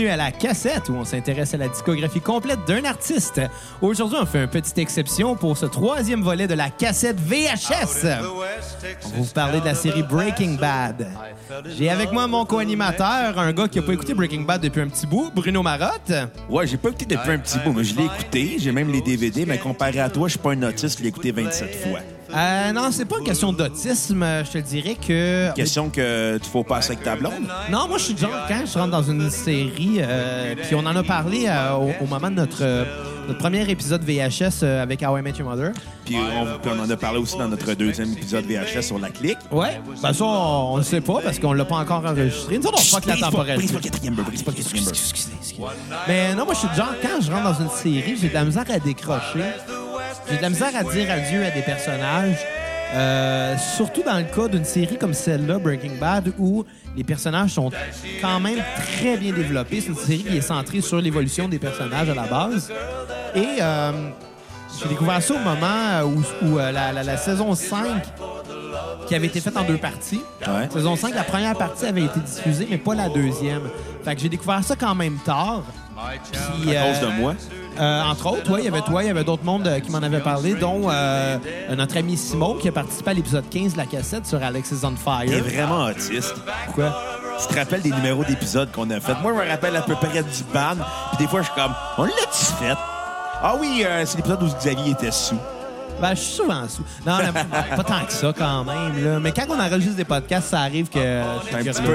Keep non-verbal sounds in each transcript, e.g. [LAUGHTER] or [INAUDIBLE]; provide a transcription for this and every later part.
Bienvenue à la cassette où on s'intéresse à la discographie complète d'un artiste. Aujourd'hui, on fait une petite exception pour ce troisième volet de la cassette VHS. On va vous parler de la série Breaking Bad. J'ai avec moi mon co-animateur, un gars qui n'a pas écouté Breaking Bad depuis un petit bout, Bruno Marotte. Ouais, j'ai pas écouté depuis un petit bout, mais je l'ai écouté. J'ai même les DVD, mais comparé à toi, je suis pas un autiste, je l'ai écouté 27 fois. Euh, non, c'est pas une question d'autisme. Je te dirais que. Question que tu faut passer avec ta blonde? Non, moi, je suis genre, quand je rentre dans une série, euh, puis on en a parlé euh, au, au moment de notre, euh, notre premier épisode VHS euh, avec How I Met Your Mother. Puis on, puis on en a parlé aussi dans notre deuxième épisode VHS sur la clique. Ouais. Ben ça, on, le sait pas parce qu'on l'a pas encore enregistré. Nous autres, on fuck la temporalité. Mais non, moi, je suis genre, quand je rentre dans une série, j'ai de la misère à décrocher. J'ai de la misère à dire adieu à des personnages. Euh, surtout dans le cas d'une série comme celle-là, Breaking Bad, où les personnages sont quand même très bien développés. C'est une série qui est centrée sur l'évolution des personnages à la base. Et euh, j'ai découvert ça au moment où, où, euh, la, la- la saison 5, qui avait été faite en deux parties, Ouais. Saison 5, la première partie avait été diffusée, mais pas la deuxième. Fait que j'ai découvert ça quand même tard. Puis, À cause de moi. Euh, entre autres, ouais, il y avait toi, il y avait d'autres mondes euh, qui m'en avaient parlé, dont euh, notre ami Simon qui a participé à l'épisode 15 de la cassette sur Alex is on Fire. vraiment autiste. Pourquoi? Tu te rappelles des numéros d'épisodes qu'on a fait? Moi, je me rappelle à peu près du ban. Puis des fois, je suis comme, on l'a-tu fait? Ah oui, euh, c'est l'épisode où Xavier était sous. Ben, je suis souvent sous. Non, non, [LAUGHS] pas tant que ça quand même. Là. Mais quand on enregistre des podcasts, ça arrive que. je suis T'es un petit peu.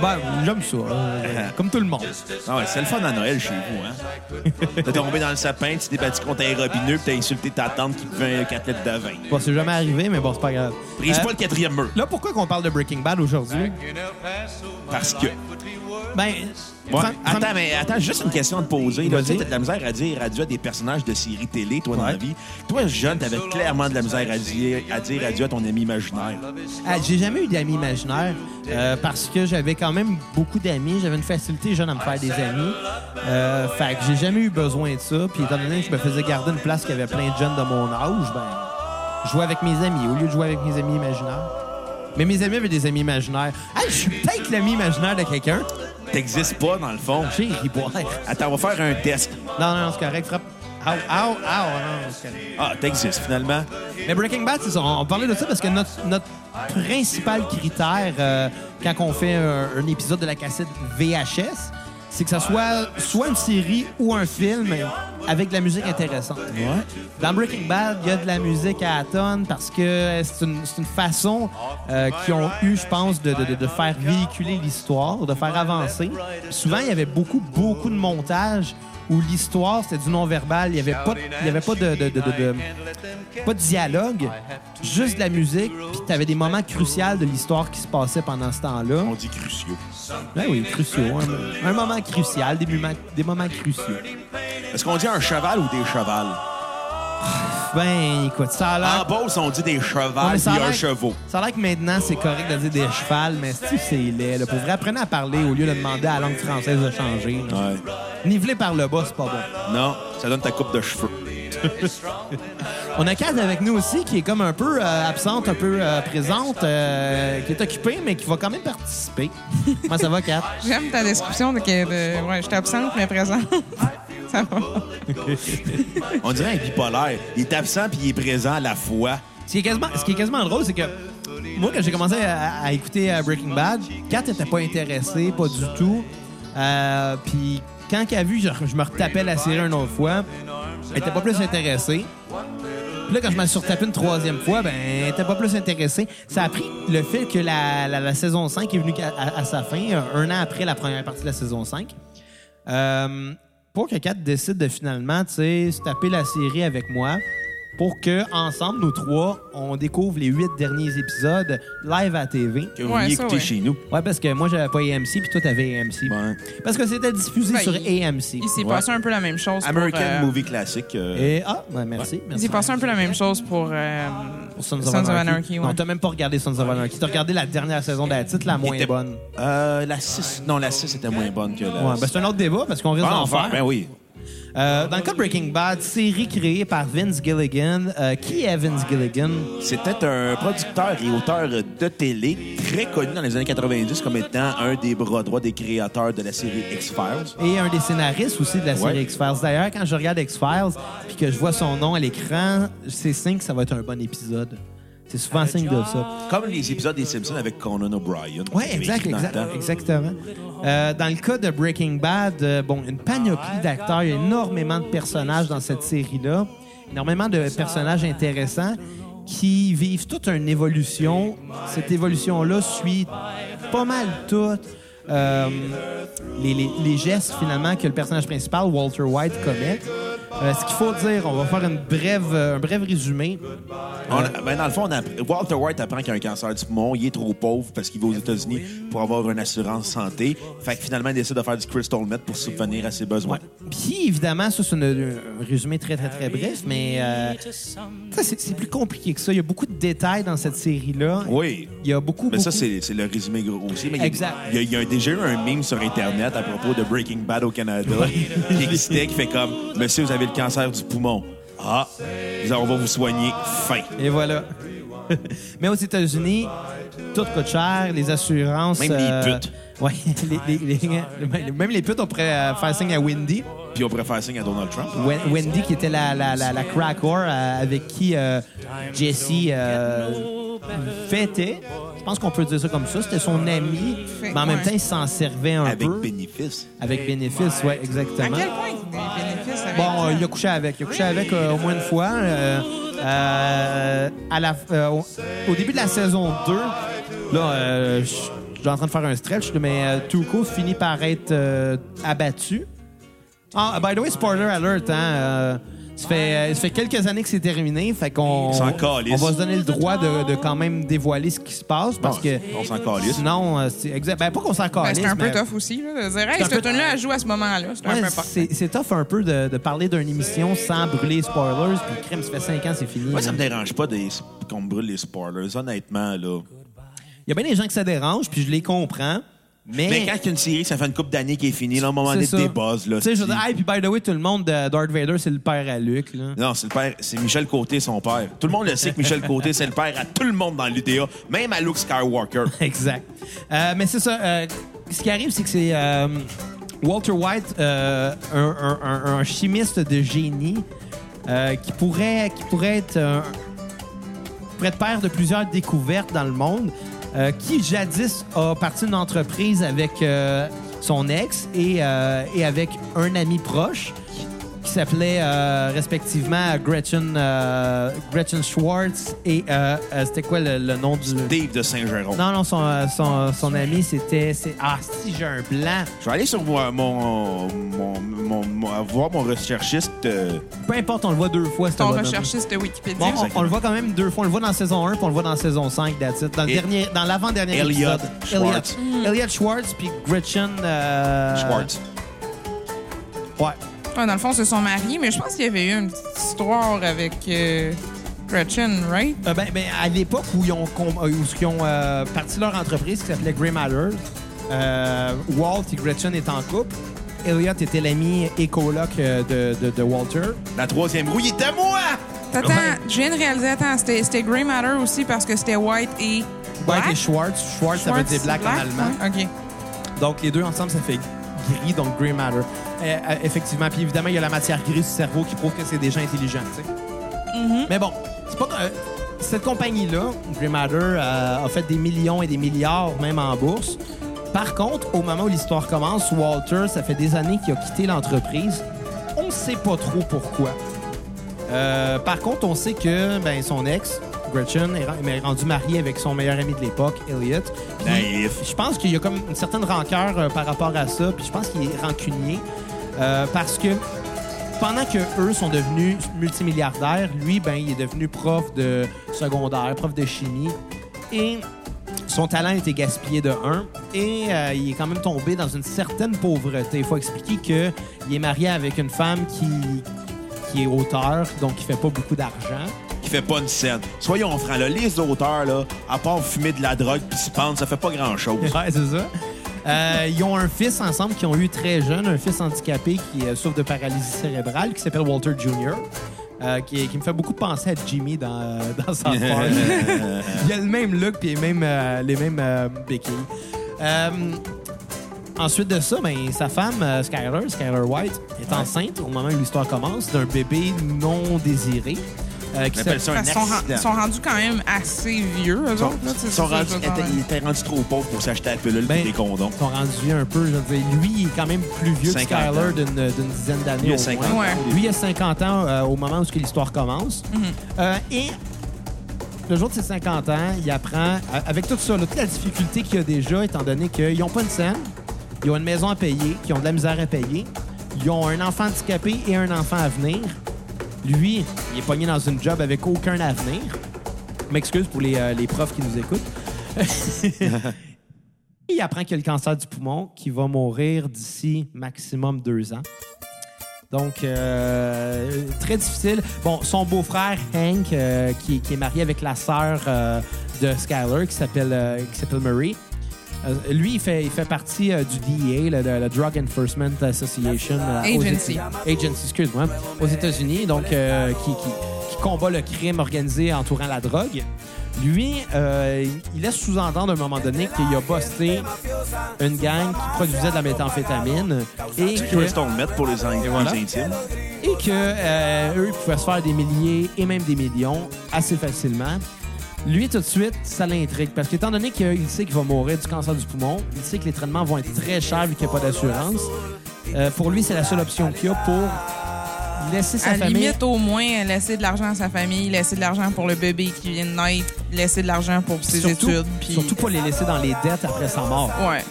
Ben, j'aime ça. euh, [LAUGHS] comme tout le monde. Ah ouais, c'est le fun à Noël chez vous, hein? [LAUGHS] T'es tombé dans le sapin, tu t'es battu contre un robineux, puis t'as insulté ta tante qui buvait 4 litres de vin. Bon, c'est jamais arrivé, mais bon, c'est pas grave. Brise Euh, pas le quatrième mur. Là, pourquoi qu'on parle de Breaking Bad aujourd'hui? Parce que. Ben, Ouais. Attends, mais attends, juste une question à te poser. là. Tu sais, t'as de la misère à dire adieu à des personnages de séries télé, toi, dans Ouais. la vie. Toi, jeune, t'avais clairement de la misère à dire, à dire adieu à ton ami imaginaire. Ah, j'ai jamais eu d'amis imaginaires euh, parce que j'avais quand même beaucoup d'amis. J'avais une facilité jeune à me faire des amis. Euh, fait que j'ai jamais eu besoin de ça. Puis étant donné que je me faisais garder une place qui avait plein de jeunes de mon âge, ben, je jouais avec mes amis au lieu de jouer avec mes amis imaginaires. Mais mes amis avaient des amis imaginaires. Ah, je suis peut-être l'ami imaginaire de quelqu'un. T'existes pas, dans le fond. J'ai. Attends, on va faire un test. Non, non, non, c'est correct. Frappe. Ow, ow, ow. Non, c'est correct. Ah, t'existes, finalement. Mais Breaking Bad, c'est ça. On parlait de ça parce que notre, notre principal critère euh, quand on fait un, un épisode de la cassette VHS, c'est que ça soit soit une série ou un film avec de la musique intéressante. Dans Breaking Bad, il y a de la musique à la tonne parce que c'est une, c'est une façon euh, qu'ils ont eu, je pense, de, de- de faire véhiculer l'histoire, de faire avancer. Souvent, il y avait beaucoup, beaucoup de montage où l'histoire, c'était du non-verbal. Il n'y avait pas, il y avait pas de, de- de- pas de dialogue, juste de la musique. Puis tu avais des moments cruciaux de l'histoire qui se passait pendant ce temps-là. On dit cruciaux. Ben oui, cruciaux. Un, un moment crucial, des moments, des moments cruciaux. Est-ce qu'on dit un cheval ou des chevals? Ben, écoute, ça a l'air... En Beauce, on dit des chevals a un chevaux. Ça a l'air que maintenant, c'est correct de dire des chevals, mais si c'est laid. Là. Pour vrai, apprenez à parler au lieu de demander à la langue française de changer. là. Ouais. Niveler par le bas, c'est pas bon. Non, ça donne ta coupe de cheveux. [LAUGHS] On a Kat avec nous aussi, qui est comme un peu euh, absente, un peu euh, présente, euh, qui est occupée, mais qui va quand même participer. [LAUGHS] Comment ça va, Kat? J'aime ta description de que de, ouais, j'étais absente mais présente. [LAUGHS] Ça va. On dirait un bipolaire. Il est absent puis il est présent à la fois. Ce qui est quasiment, ce qui est quasiment drôle, c'est que moi, quand j'ai commencé à, à écouter euh, Breaking Bad, Kat n'était pas intéressée, pas du tout. Euh, Puis quand elle a vu, je, je me retapais la série une autre fois, elle était pas plus intéressée. Puis là, quand je me suis retapé une troisième fois, ben, elle était pas plus intéressée. Ça a pris le fait que la, la- saison 5 est venue à, sa fin, un, un an après la première partie de la saison 5. Euh, pour que Kat décide de finalement, tu sais, se taper la série avec moi pour que ensemble nous trois, on découvre les huit derniers épisodes live à TV. Que vous Ouais, ça, écouter ouais. chez nous. Ouais, parce que moi j'avais pas AMC puis toi t'avais AMC. Ouais. Parce que c'était diffusé Ben, sur il- AMC. Il s'est Ouais. passé un peu la même chose. American pour, euh, Movie Classic. euh, Et ah, ouais, merci. Il merci. s'est passé un peu la même chose pour. euh, Pour Sons of Sons of Anarchy. Anarchy, ouais. Non, t'as même pas regardé Sons of Anarchy. T'as regardé la dernière saison de la titre, la moins était- bonne. euh, la 6. Non, la 6 était moins bonne que la. Ouais, ben c'est un autre débat parce qu'on risque Ah, d'en enfin, faire. Ben oui. Euh, dans le cas de Breaking Bad, série créée par Vince Gilligan. Euh, qui est Vince Gilligan? C'était un producteur et auteur de télé très connu dans les années 90 comme étant un des bras droits des créateurs de la série X-Files. Et un des scénaristes aussi de la série Ouais. X-Files. D'ailleurs, quand je regarde X-Files puis que je vois son nom à l'écran, c'est signe que ça va être un bon épisode. C'est souvent signe de ça. Comme les épisodes des Simpsons avec Conan O'Brien. Oui, exact, exactement. Euh, dans le cas de Breaking Bad, euh, bon, une panoplie d'acteurs, il y a énormément de personnages dans cette série-là, énormément de personnages intéressants qui vivent toute une évolution. Cette évolution-là suit pas mal toutes euh, les, les- les gestes finalement que le personnage principal, Walter White, commet. Euh, ce qu'il faut dire, on va faire une brève, euh, un bref résumé. On a- ben, dans le fond, on Walter White apprend qu'il a un cancer du poumon. Il est trop pauvre parce qu'il va aux États-Unis pour avoir une assurance santé. Fait que finalement, il décide de faire du crystal meth pour subvenir à ses besoins. Puis, évidemment, ça, c'est une- un résumé très, très, très bref, mais euh, ça, c'est c'est plus compliqué que ça. Il y a beaucoup de détails dans cette série-là. Oui. Il y a beaucoup, Mais ça, beaucoup- c'est c'est le résumé gros aussi. Mais il y a- Exact. Il y, a, il y a déjà eu un meme sur Internet à propos de Breaking Bad au Canada [LAUGHS] qui existait, qui fait comme Monsieur, vous avez le cancer du poumon. Ah, on va vous soigner. Fin. Et voilà. [LAUGHS] mais aux États-Unis, tout coûte cher, les assurances... Même les euh, putes. [LAUGHS] Ouais, les- les- les- même les putes, on pourrait euh, faire signe à Wendy. Puis on pourrait faire signe à Donald Trump. Wen- Wendy, qui était la, la, la, la crack whore euh, avec qui euh, Jesse euh, fêtait. Je pense qu'on peut dire ça comme ça. C'était son ami, mais en même temps, il s'en servait un Avec peu. bénéfice. Avec bénéfice, oui, À exactement. quel point il avec Bon, euh, il a couché avec. Il a couché avec euh, au moins une fois. Euh, à la, euh, au, début de la saison 2, là, euh, je suis en train de faire un stretch, mais Tuco finit par être abattu. Ah, by the way, spoiler alert, hein, ça, fait, euh, ça fait quelques années que c'est terminé, fait qu'on s'en on calisse. va se donner le droit de, de quand même dévoiler ce qui se passe parce Bon, que on s'en calisse. sinon, euh, c'est exact. Ben, pas qu'on s'en Ben, calisse, c'est un peu mais- tough aussi, là, de dire, hey, C'est un cette peu- tune-là, elle joue à ce moment-là. C'est un Ouais, peu important. c'est c'est tough un peu de, de parler d'une émission sans brûler les spoilers. Puis crime, ça fait 5 ans, c'est fini. Moi, ça me dérange pas des- qu'on me brûle les spoilers, honnêtement, là. Il y a bien des gens que ça dérange, puis je les comprends. Mais, Mais quand il y a une série, ça fait une couple d'années qui est finie, là, à un moment donné, des buzz, là. Tu sais, je veux dire, hey, puis by the way, tout le monde de Darth Vader, c'est le père à Luke. Là. Non, c'est le père, c'est Michel Côté, son père. Tout le monde le sait que Michel Côté, c'est le père à tout le monde dans l'UDA, même à Luke Skywalker. [LAUGHS] Exact. Euh, mais c'est ça. euh, ce qui arrive, c'est que c'est euh, Walter White, un, un- un- un chimiste de génie, qui, pourrait, qui pourrait être pourrait être père de plusieurs découvertes dans le monde, qui jadis a parti d'une entreprise avec euh, son ex et, euh, et avec un ami proche qui s'appelait euh, respectivement Gretchen, euh, Gretchen Schwartz et euh, euh, c'était quoi le, le nom du... Dave de Saint-Jérôme. Non, non, son, son, son ami, c'était... c'est- Ah, si, j'ai un blanc. Je vais aller sur mon, mon, mon, mon- mon- voir mon recherchiste. Peu importe, on le voit deux fois, Ton recherchiste de Wikipédia. Bon, on, le voit quand même deux fois. On le voit dans saison 1 puis on le voit dans saison 5, that's it. Dans, le Et- dernier, dans l'avant-dernier Elliot épisode. Schwartz. Elliot, Elliot Schwartz puis Gretchen... euh, Schwartz. Ouais. Ouais, dans le fond, c'est son mari, mais je pense qu'il y avait eu une petite histoire avec euh, Gretchen, right? Euh, ben, ben, à l'époque où ils ont, où ils ont euh, parti leur entreprise qui s'appelait Grey Matter, euh, Walt et Gretchen étaient en couple. Elliot était l'ami et coloc de, de, de Walter. La troisième roue, il était à moi! Attends, je viens de réaliser, attends, c'était c'était Grey Matter aussi parce que c'était White et. White Black? et Schwartz. Schwartz, ça veut dire black, en allemand. ouais, OK. Donc, les deux ensemble, ça fait gris, donc Grey Matter. Euh, euh, effectivement. Puis évidemment, il y a la matière grise du cerveau qui prouve que c'est des gens intelligents, tu sais. Mais bon, c'est pas... euh, cette compagnie-là, Grey Matter, a fait des millions et des milliards, même en bourse. Par contre, au moment où l'histoire commence, Walter, ça fait des années qu'il a quitté l'entreprise. On sait pas trop pourquoi. Par contre, on sait que ben, son ex, Gretchen, est, ren- est rendu marié avec son meilleur ami de l'époque, Elliot. Naïf. Je pense qu'il y a comme une certaine rancœur euh, par rapport à ça, puis je pense qu'il est rancunier euh, parce que pendant que eux sont devenus multimilliardaires, lui, ben, il est devenu prof de secondaire, prof de chimie, et son talent a été gaspillé de un, et euh, il est quand même tombé dans une certaine pauvreté. Il faut expliquer qu'il est marié avec une femme qui, qui est auteur, donc qui fait pas beaucoup d'argent. Fait pas une scène. Soyons francs, là, les auteurs, là, à part fumer de la drogue puis se pendre, ça fait pas grand-chose. [LAUGHS] Ouais, c'est ça. Euh, ils ont un fils ensemble qui ont eu très jeune, un fils handicapé qui euh, souffre de paralysie cérébrale, qui s'appelle Walter Jr., euh, qui, qui me fait beaucoup penser à Jimmy dans, dans South [LAUGHS] Park. Il a le même look puis les mêmes, les mêmes béquilles. Ensuite de ça, ben, sa femme, Skyler, Skyler White, est enceinte au moment où l'histoire commence d'un bébé non désiré. Euh, qui s'appelle- ça un Ils sont, rendus quand même assez vieux, eux Ils sont- autres. là, ils sont c'est ça, rendus- trop pauvre pour s'acheter la pilule Ben, et des condoms. Ils sont rendus un peu, je veux dire, lui, il est quand même plus vieux que 50 Skyler ans. d'une dizaine d'années Lui, il a au 50 moins. Ouais. Lui, il a 50 ans euh, au moment où ce que l'histoire commence. Mhm. Euh, et le jour de ses 50 ans, il apprend, avec tout ça, là, toute la difficulté qu'il y a déjà, étant donné qu'ils n'ont pas une scène, ils ont une maison à payer, qu'ils ont de la misère à payer, ils ont un enfant handicapé et un enfant à venir. Lui, il est pogné dans une job avec aucun avenir. M'excuse pour les, euh, les profs qui nous écoutent. [LAUGHS] il apprend qu'il a le cancer du poumon, qui va mourir d'ici maximum deux ans. Donc, euh, très difficile. Bon, son beau-frère, Hank, euh, qui, qui est marié avec la sœur euh, de Skyler, qui s'appelle qui s'appelle Murray. Euh, lui, il fait, il fait partie euh, du DEA, le, le- le Drug Enforcement Association. euh, aux Agency. Agency, excuse-moi, aux États-Unis, donc euh, qui, qui- qui combat le crime organisé entourant la drogue. Lui, euh, il laisse sous-entendre à un moment donné qu'il a busté une gang qui produisait de la méthamphétamine et que, pour les, in- Et voilà. les intimes? et que euh, eux ils pouvaient se faire des milliers et même des millions assez facilement. Lui, tout de suite, ça l'intrigue. Parce qu'étant donné qu'il sait qu'il va mourir du cancer du poumon, il sait que les traitements vont être très chers vu qu'il n'y a pas d'assurance. euh, pour lui, c'est la seule option qu'il y a pour laisser sa À famille. limite, au moins, laisser de l'argent à sa famille, laisser de l'argent pour le bébé qui vient de naître, laisser de l'argent pour ses surtout, études. Puis... surtout pas les laisser dans les dettes après sa mort. Ouais.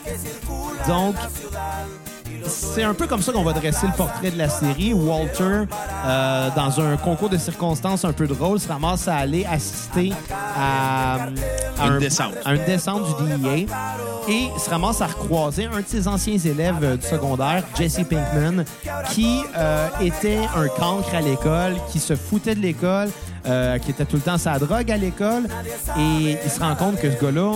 Donc, c'est un peu comme ça qu'on va dresser le portrait de la série. Walter, euh, dans un concours de circonstances un peu drôle, se ramasse à aller assister à, à Une un- descente. à une descente du DEA et se ramasse à recroiser un de ses anciens élèves euh, du secondaire, Jesse Pinkman, qui euh, était un cancre à l'école, qui se foutait de l'école, euh, qui était tout le temps sa drogue à l'école. Et il se rend compte que ce gars-là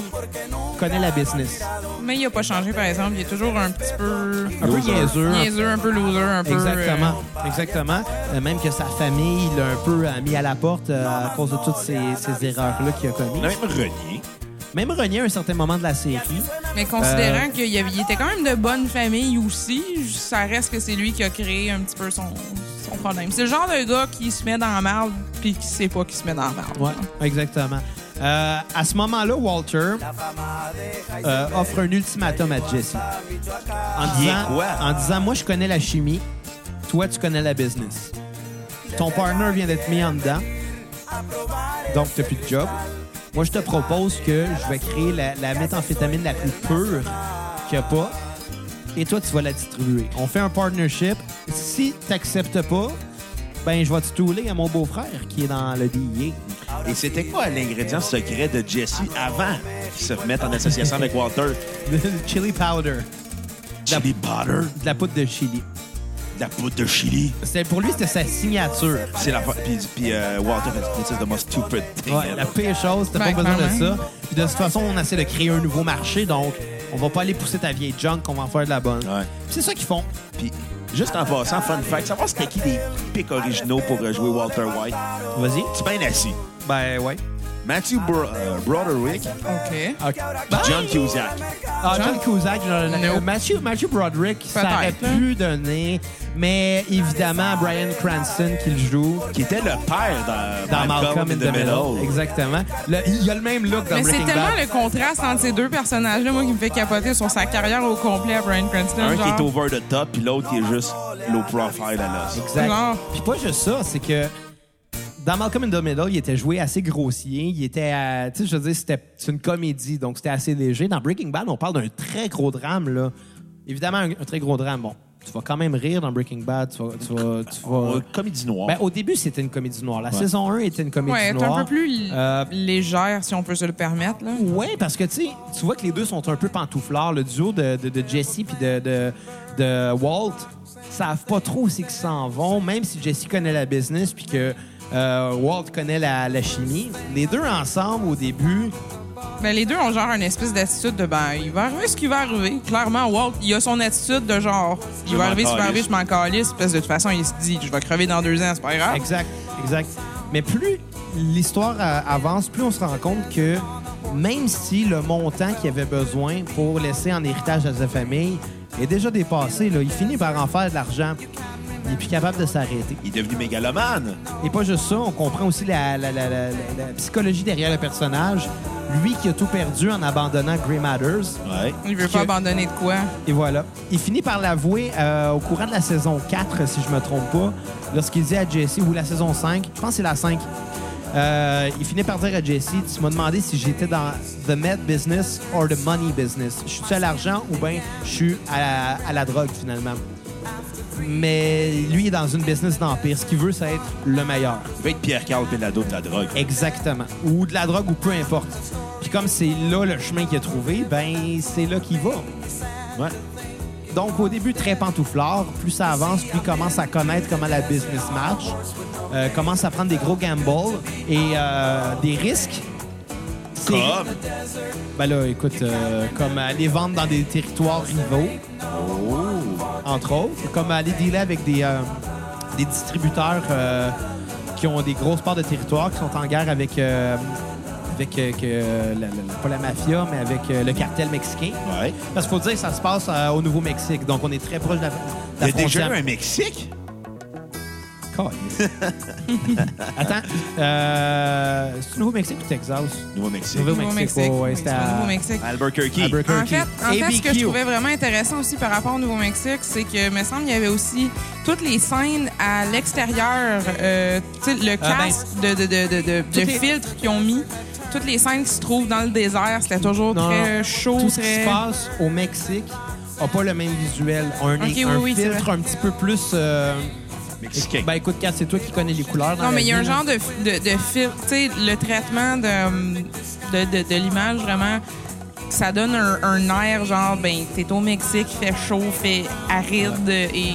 connaît la business. Mais il a pas changé, par exemple. Il est toujours un petit peu Un peu Loser. niaiseux, un niaiseux, un peu loser, un peu... Exactement, exactement. Euh, même que sa famille l'a un peu euh, mis à la porte euh, à cause de toutes ces, ces erreurs-là qu'il a commises. même renié. Même renié à un certain moment de la série. euh, Mais considérant qu'il était quand même de bonne famille aussi, ça reste que c'est lui qui a créé un petit peu son, son problème. C'est le genre de gars qui se met dans la merde puis qui sait pas qu'il se met dans la merde. Ouais, exactement. Euh, à ce moment-là, Walter euh, offre un ultimatum à Jesse. En disant, quoi? en disant, moi, je connais la chimie, toi, tu connais la business. Ton partner vient d'être mis en dedans, donc tu n'as plus de job. Moi, je te propose que je vais créer la, la méthamphétamine la plus pure qu'il n'y a pas, et toi, tu vas la distribuer. On fait un partnership. Si tu n'acceptes pas, ben, je vais te touler à mon beau-frère qui est dans le DIA. Et c'était quoi l'ingrédient secret de Jesse avant qu'il se mette en association avec Walter? Le [LAUGHS] chili powder. Chili butter, De la poudre de chili. de la poudre de chili? C'était, pour lui, c'était sa signature. C'est la Puis, puis euh, Walter This is the most stupid thing. Ouais, la pire chose, t'as pas besoin de ça. Puis de toute façon, on essaie de créer un nouveau marché, donc on va pas aller pousser ta vieille junk, on va en faire de la bonne. Ouais. C'est ça qu'ils font. Puis, juste en passant, fun fact, savoir c'était qui les pics originaux pour euh, jouer Walter White? Vas-y. Tu bien assis. Ben ouais. Matthew Bro- euh, Broderick, OK. Ok. John Cusack. Ah, John Cusack, le- No. Matthew, Matthew Broderick, ça Peut-être, aurait hein. pu donner, mais évidemment, Brian Cranston qui le joue qui était le père dans, dans Malcolm in the Middle. Middle. Exactement. Le- il a le même look dans Mais c'est Breaking tellement Bad. le contraste entre ces deux personnages-là, moi, qui me fait capoter sur sa carrière au complet à Brian Cranston. Un qui est over the top, puis l'autre qui est juste low profile à l'os. Exact. Genre. Puis pas juste ça, c'est que dans Malcolm in the Middle, il était joué assez grossier. Il était, euh, tu sais, je veux dire, c'était une comédie, donc c'était assez léger. Dans Breaking Bad, on parle d'un très gros drame, là. Évidemment, un, un très gros drame. Bon, tu vas quand même rire dans Breaking Bad. Tu vas, tu vas, tu vas- Euh, Comédie noire. Ben, au début, c'était une comédie noire. La saison 1 était une comédie Ouais, noire. un peu plus Euh, légère, si on peut se le permettre. Là. Oui, parce que tu sais, tu vois que les deux sont un peu pantouflards. Le duo de, de, de Jesse puis de, de, de Walt savent pas trop où c'est qu'ils s'en vont, même si Jesse connaît la business puis que euh, Walt connaît la, la chimie. Les deux ensemble, au début, Ben, les deux ont genre une espèce d'attitude de ben, il va arriver ce qui va arriver. Clairement, Walt, il a son attitude de genre, il va arriver ce qui va arriver, je m'en calisse. Parce que de toute façon, il se dit, je vais crever dans deux ans, c'est pas grave. Exact, exact. Mais plus l'histoire avance, plus on se rend compte que même si le montant qu'il avait besoin pour laisser en héritage à sa famille est déjà dépassé, là, il finit par en faire de l'argent. Il est plus capable de s'arrêter. Il est devenu mégalomane. Et pas juste ça, on comprend aussi la, la- la- la- la- la psychologie derrière le personnage. Lui qui a tout perdu en abandonnant Grey Matters. Ouais. Il veut Que- pas abandonner de quoi? Et voilà. Il finit par l'avouer euh, au courant de la saison 4, si je me trompe pas, lorsqu'il dit à Jesse, ou la saison 5, je pense que c'est la 5, euh, il finit par dire à Jesse, tu m'as demandé si j'étais dans the med business or the money business. Je suis à l'argent ou bien je suis à la, à la drogue finalement? Mais lui est dans une business d'empire. Ce qu'il veut, c'est être le meilleur. Il va être Pierre-Carl Pelado de la drogue. Exactement. Ou de la drogue ou peu importe. Puis comme c'est là le chemin qu'il a trouvé, ben c'est là qu'il va. Ouais. Donc, au début, très pantouflard. Plus ça avance, plus il commence à connaître comment la business marche. Euh, commence à prendre des gros gambles et euh, des risques. Comme. Ben là, écoute, euh, comme aller vendre dans des territoires rivaux, Oh. entre autres. Comme aller dealer avec des, euh, des distributeurs euh, qui ont des grosses parts de territoire, qui sont en guerre avec... euh, avec la- la- pas la mafia, mais avec le cartel mexicain. Ouais. Parce qu'il faut dire que ça se passe au Nouveau-Mexique. Donc, on est très proche de la, de Il la y a déjà eu un Mexique? [LAUGHS] Attends, euh, c'est Nouveau-Mexique ou Texas? Nouveau-Mexique. Nouveau- Nouveau-Mexique. ouais, c'était à- Nouveau-Mexique. Albuquerque. Albuquerque. En fait, en fait, ce que je ABQ. trouvais vraiment intéressant aussi par rapport au Nouveau-Mexique, c'est que, me semble, il y avait aussi toutes les scènes à l'extérieur, euh, tu sais, le Ah, ben, cast de, de, de, de, de- de qu'ils ont mis, toutes les scènes qui se trouvent dans le désert, c'était toujours Non, très chaud, Tout ce qui très... se passe au Mexique n'a pas le même visuel. Un, Ok, un oui, oui, c'est filtre un petit peu plus... euh, Mexicain. Ben écoute, Kat, c'est toi qui connais les couleurs. dans Non, mais il y a un genre de, de, de fil, tu sais, le traitement de, de, de, de l'image, vraiment, ça donne un, un air, genre, ben, t'es au Mexique, il fait chaud, fait aride, et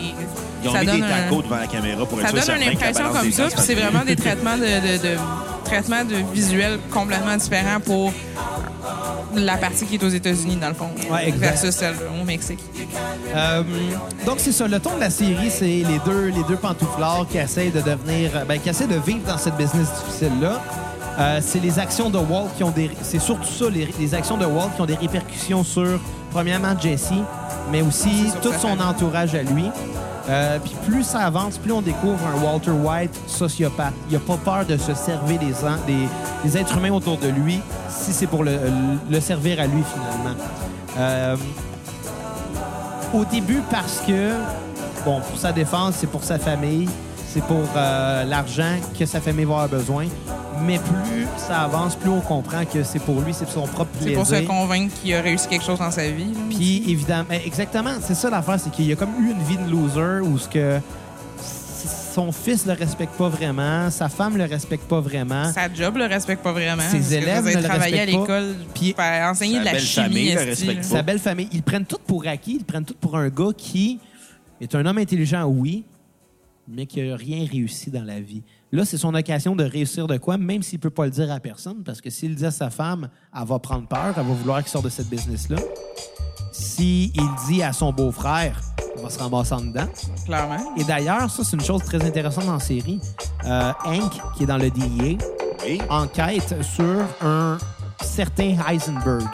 Ils ont ça mis des donne un- tacos devant la caméra pour être Ça sûr donne une impression comme des ça, puis c'est vraiment des traitements de, de, de- traitements de visuels complètement différents pour la partie qui est aux États-Unis, dans le fond, Ouais, exact. versus celle au Mexique. Euh, donc, c'est ça. Le ton de la série, c'est les deux, les deux pantouflards qui essaient de devenir... Ben, qui essaient de vivre dans cette business difficile-là. Euh, c'est les actions de Walt qui ont des... C'est surtout ça, les, les actions de Walt qui ont des répercussions sur, premièrement, Jesse, mais aussi tout son entourage à lui. Euh, Puis plus ça avance, plus on découvre un Walter White sociopathe. Il a pas peur de se servir des, des, des êtres humains autour de lui si c'est pour le, le servir à lui, finalement. Euh, au début parce que, bon, pour sa défense, c'est pour sa famille, c'est pour euh, l'argent que sa famille va avoir besoin. Mais plus ça avance, plus on comprend que c'est pour lui, c'est pour son propre C'est plaisir. pour se convaincre qu'il a réussi quelque chose dans sa vie. là. Puis évidemment, ben, exactement, c'est ça l'affaire, c'est qu'il y a comme eu une vie de loser où ce que son fils le respecte pas vraiment, sa femme le respecte pas vraiment. Sa job le respecte pas vraiment. Ses élèves ne le travailler à respectent pas. l'école, Puis- enseigner de la belle chimie. famille le esti, respecte là. pas. Sa belle famille, ils prennent tout pour acquis, ils prennent tout pour un gars qui est un homme intelligent, oui, mais qui a rien réussi dans la vie. Là, c'est son occasion de réussir de quoi, même s'il peut pas le dire à personne, parce que s'il le dit à sa femme, elle va prendre peur, elle va vouloir qu'il sorte de cette business-là. S'il dit à son beau-frère, il va se ramasser en dedans. Clairement. Et d'ailleurs, ça, c'est une chose très intéressante dans la série. Euh, Hank, qui est dans le DEA, Oui. enquête sur un certain Heisenberg,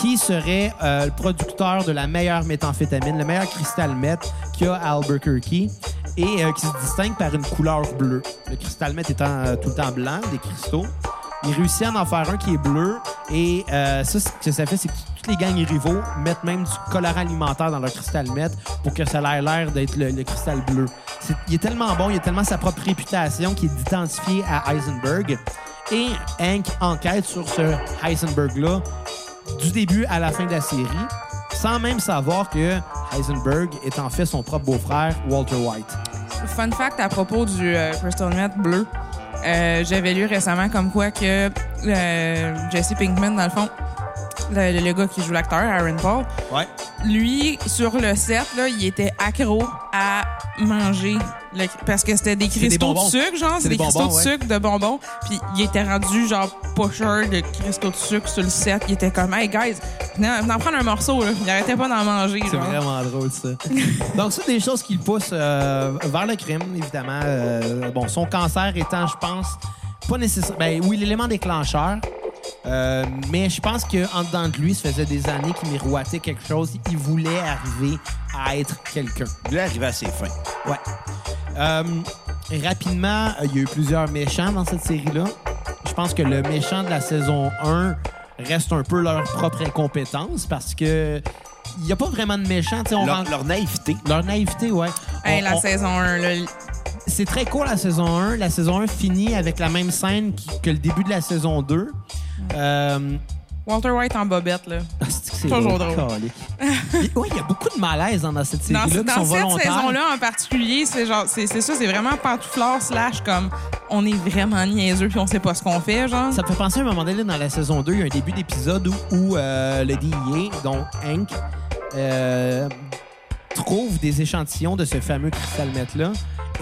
qui serait euh, le producteur de la meilleure méthamphétamine, le meilleur cristal meth qu'il y a à Albuquerque, et euh, qui se distingue par une couleur bleue. Le cristal meth étant euh, tout le temps blanc, des cristaux. Il réussit à en faire un qui est bleu, et euh, ça, ce que ça fait, c'est que toutes les gangs rivaux mettent même du colorant alimentaire dans leur cristal meth pour que ça ait l'air d'être le, cristal bleu. Il est tellement bon, il a tellement sa propre réputation qu'il est identifié à Heisenberg. Et Hank enquête sur ce Heisenberg-là du début à la fin de la série, sans même savoir que Heisenberg est en fait son propre beau-frère, Walter White. Fun fact à propos du euh, Crystal Meth bleu. Euh, J'avais lu récemment comme quoi que euh, Jesse Pinkman, dans le fond, le, gars qui joue l'acteur, Aaron Paul, Ouais. lui, sur le set, là, il était accro à manger. le- parce que c'était des des cristaux de sucre, genre. C'est des des, cristaux bonbons, de ouais. sucre, de bonbons. Puis il était rendu, genre, pusher de cristaux de sucre sur le set. Il était comme, hey, guys, venez en venez en prendre un morceau, là. Il arrêtait pas d'en manger, C'est vraiment drôle, ça. [LAUGHS] Donc, c'est des choses qui le poussent euh, vers le crime, évidemment. Euh, bon, son cancer étant, je pense, pas nécessaire. Ben oui, l'élément déclencheur. Euh, mais je pense qu'en dedans de lui, ça faisait des années qu'il miroitait quelque chose. Il voulait arriver à être quelqu'un. Il est arrivé à ses fins. Ouais. Euh, rapidement, euh, il y a eu plusieurs méchants dans cette série-là. Je pense que le méchant de la saison 1 reste un peu leur propre incompétence parce que il n'y a pas vraiment de méchants. On Leur, leur naïveté. leur naïveté, ouais. Hey, On- la on- saison 1, là. C'est très court la saison 1. La saison 1 finit avec la même scène que le début de la saison 2. Euh, Walter White en bobette, là. ah, c'est Toujours drôle. Oui, il y a beaucoup de malaise dans, cette série-là dans cette saison-là en particulier, c'est genre, c'est ça, c'est vraiment pantouflard slash comme on est vraiment niaiseux puis on sait pas ce qu'on fait, genre. Ça me fait penser à un moment donné dans la saison 2, il y a un début d'épisode où, où, euh, le DIA, dont Hank, euh, trouve des échantillons de ce fameux cristal là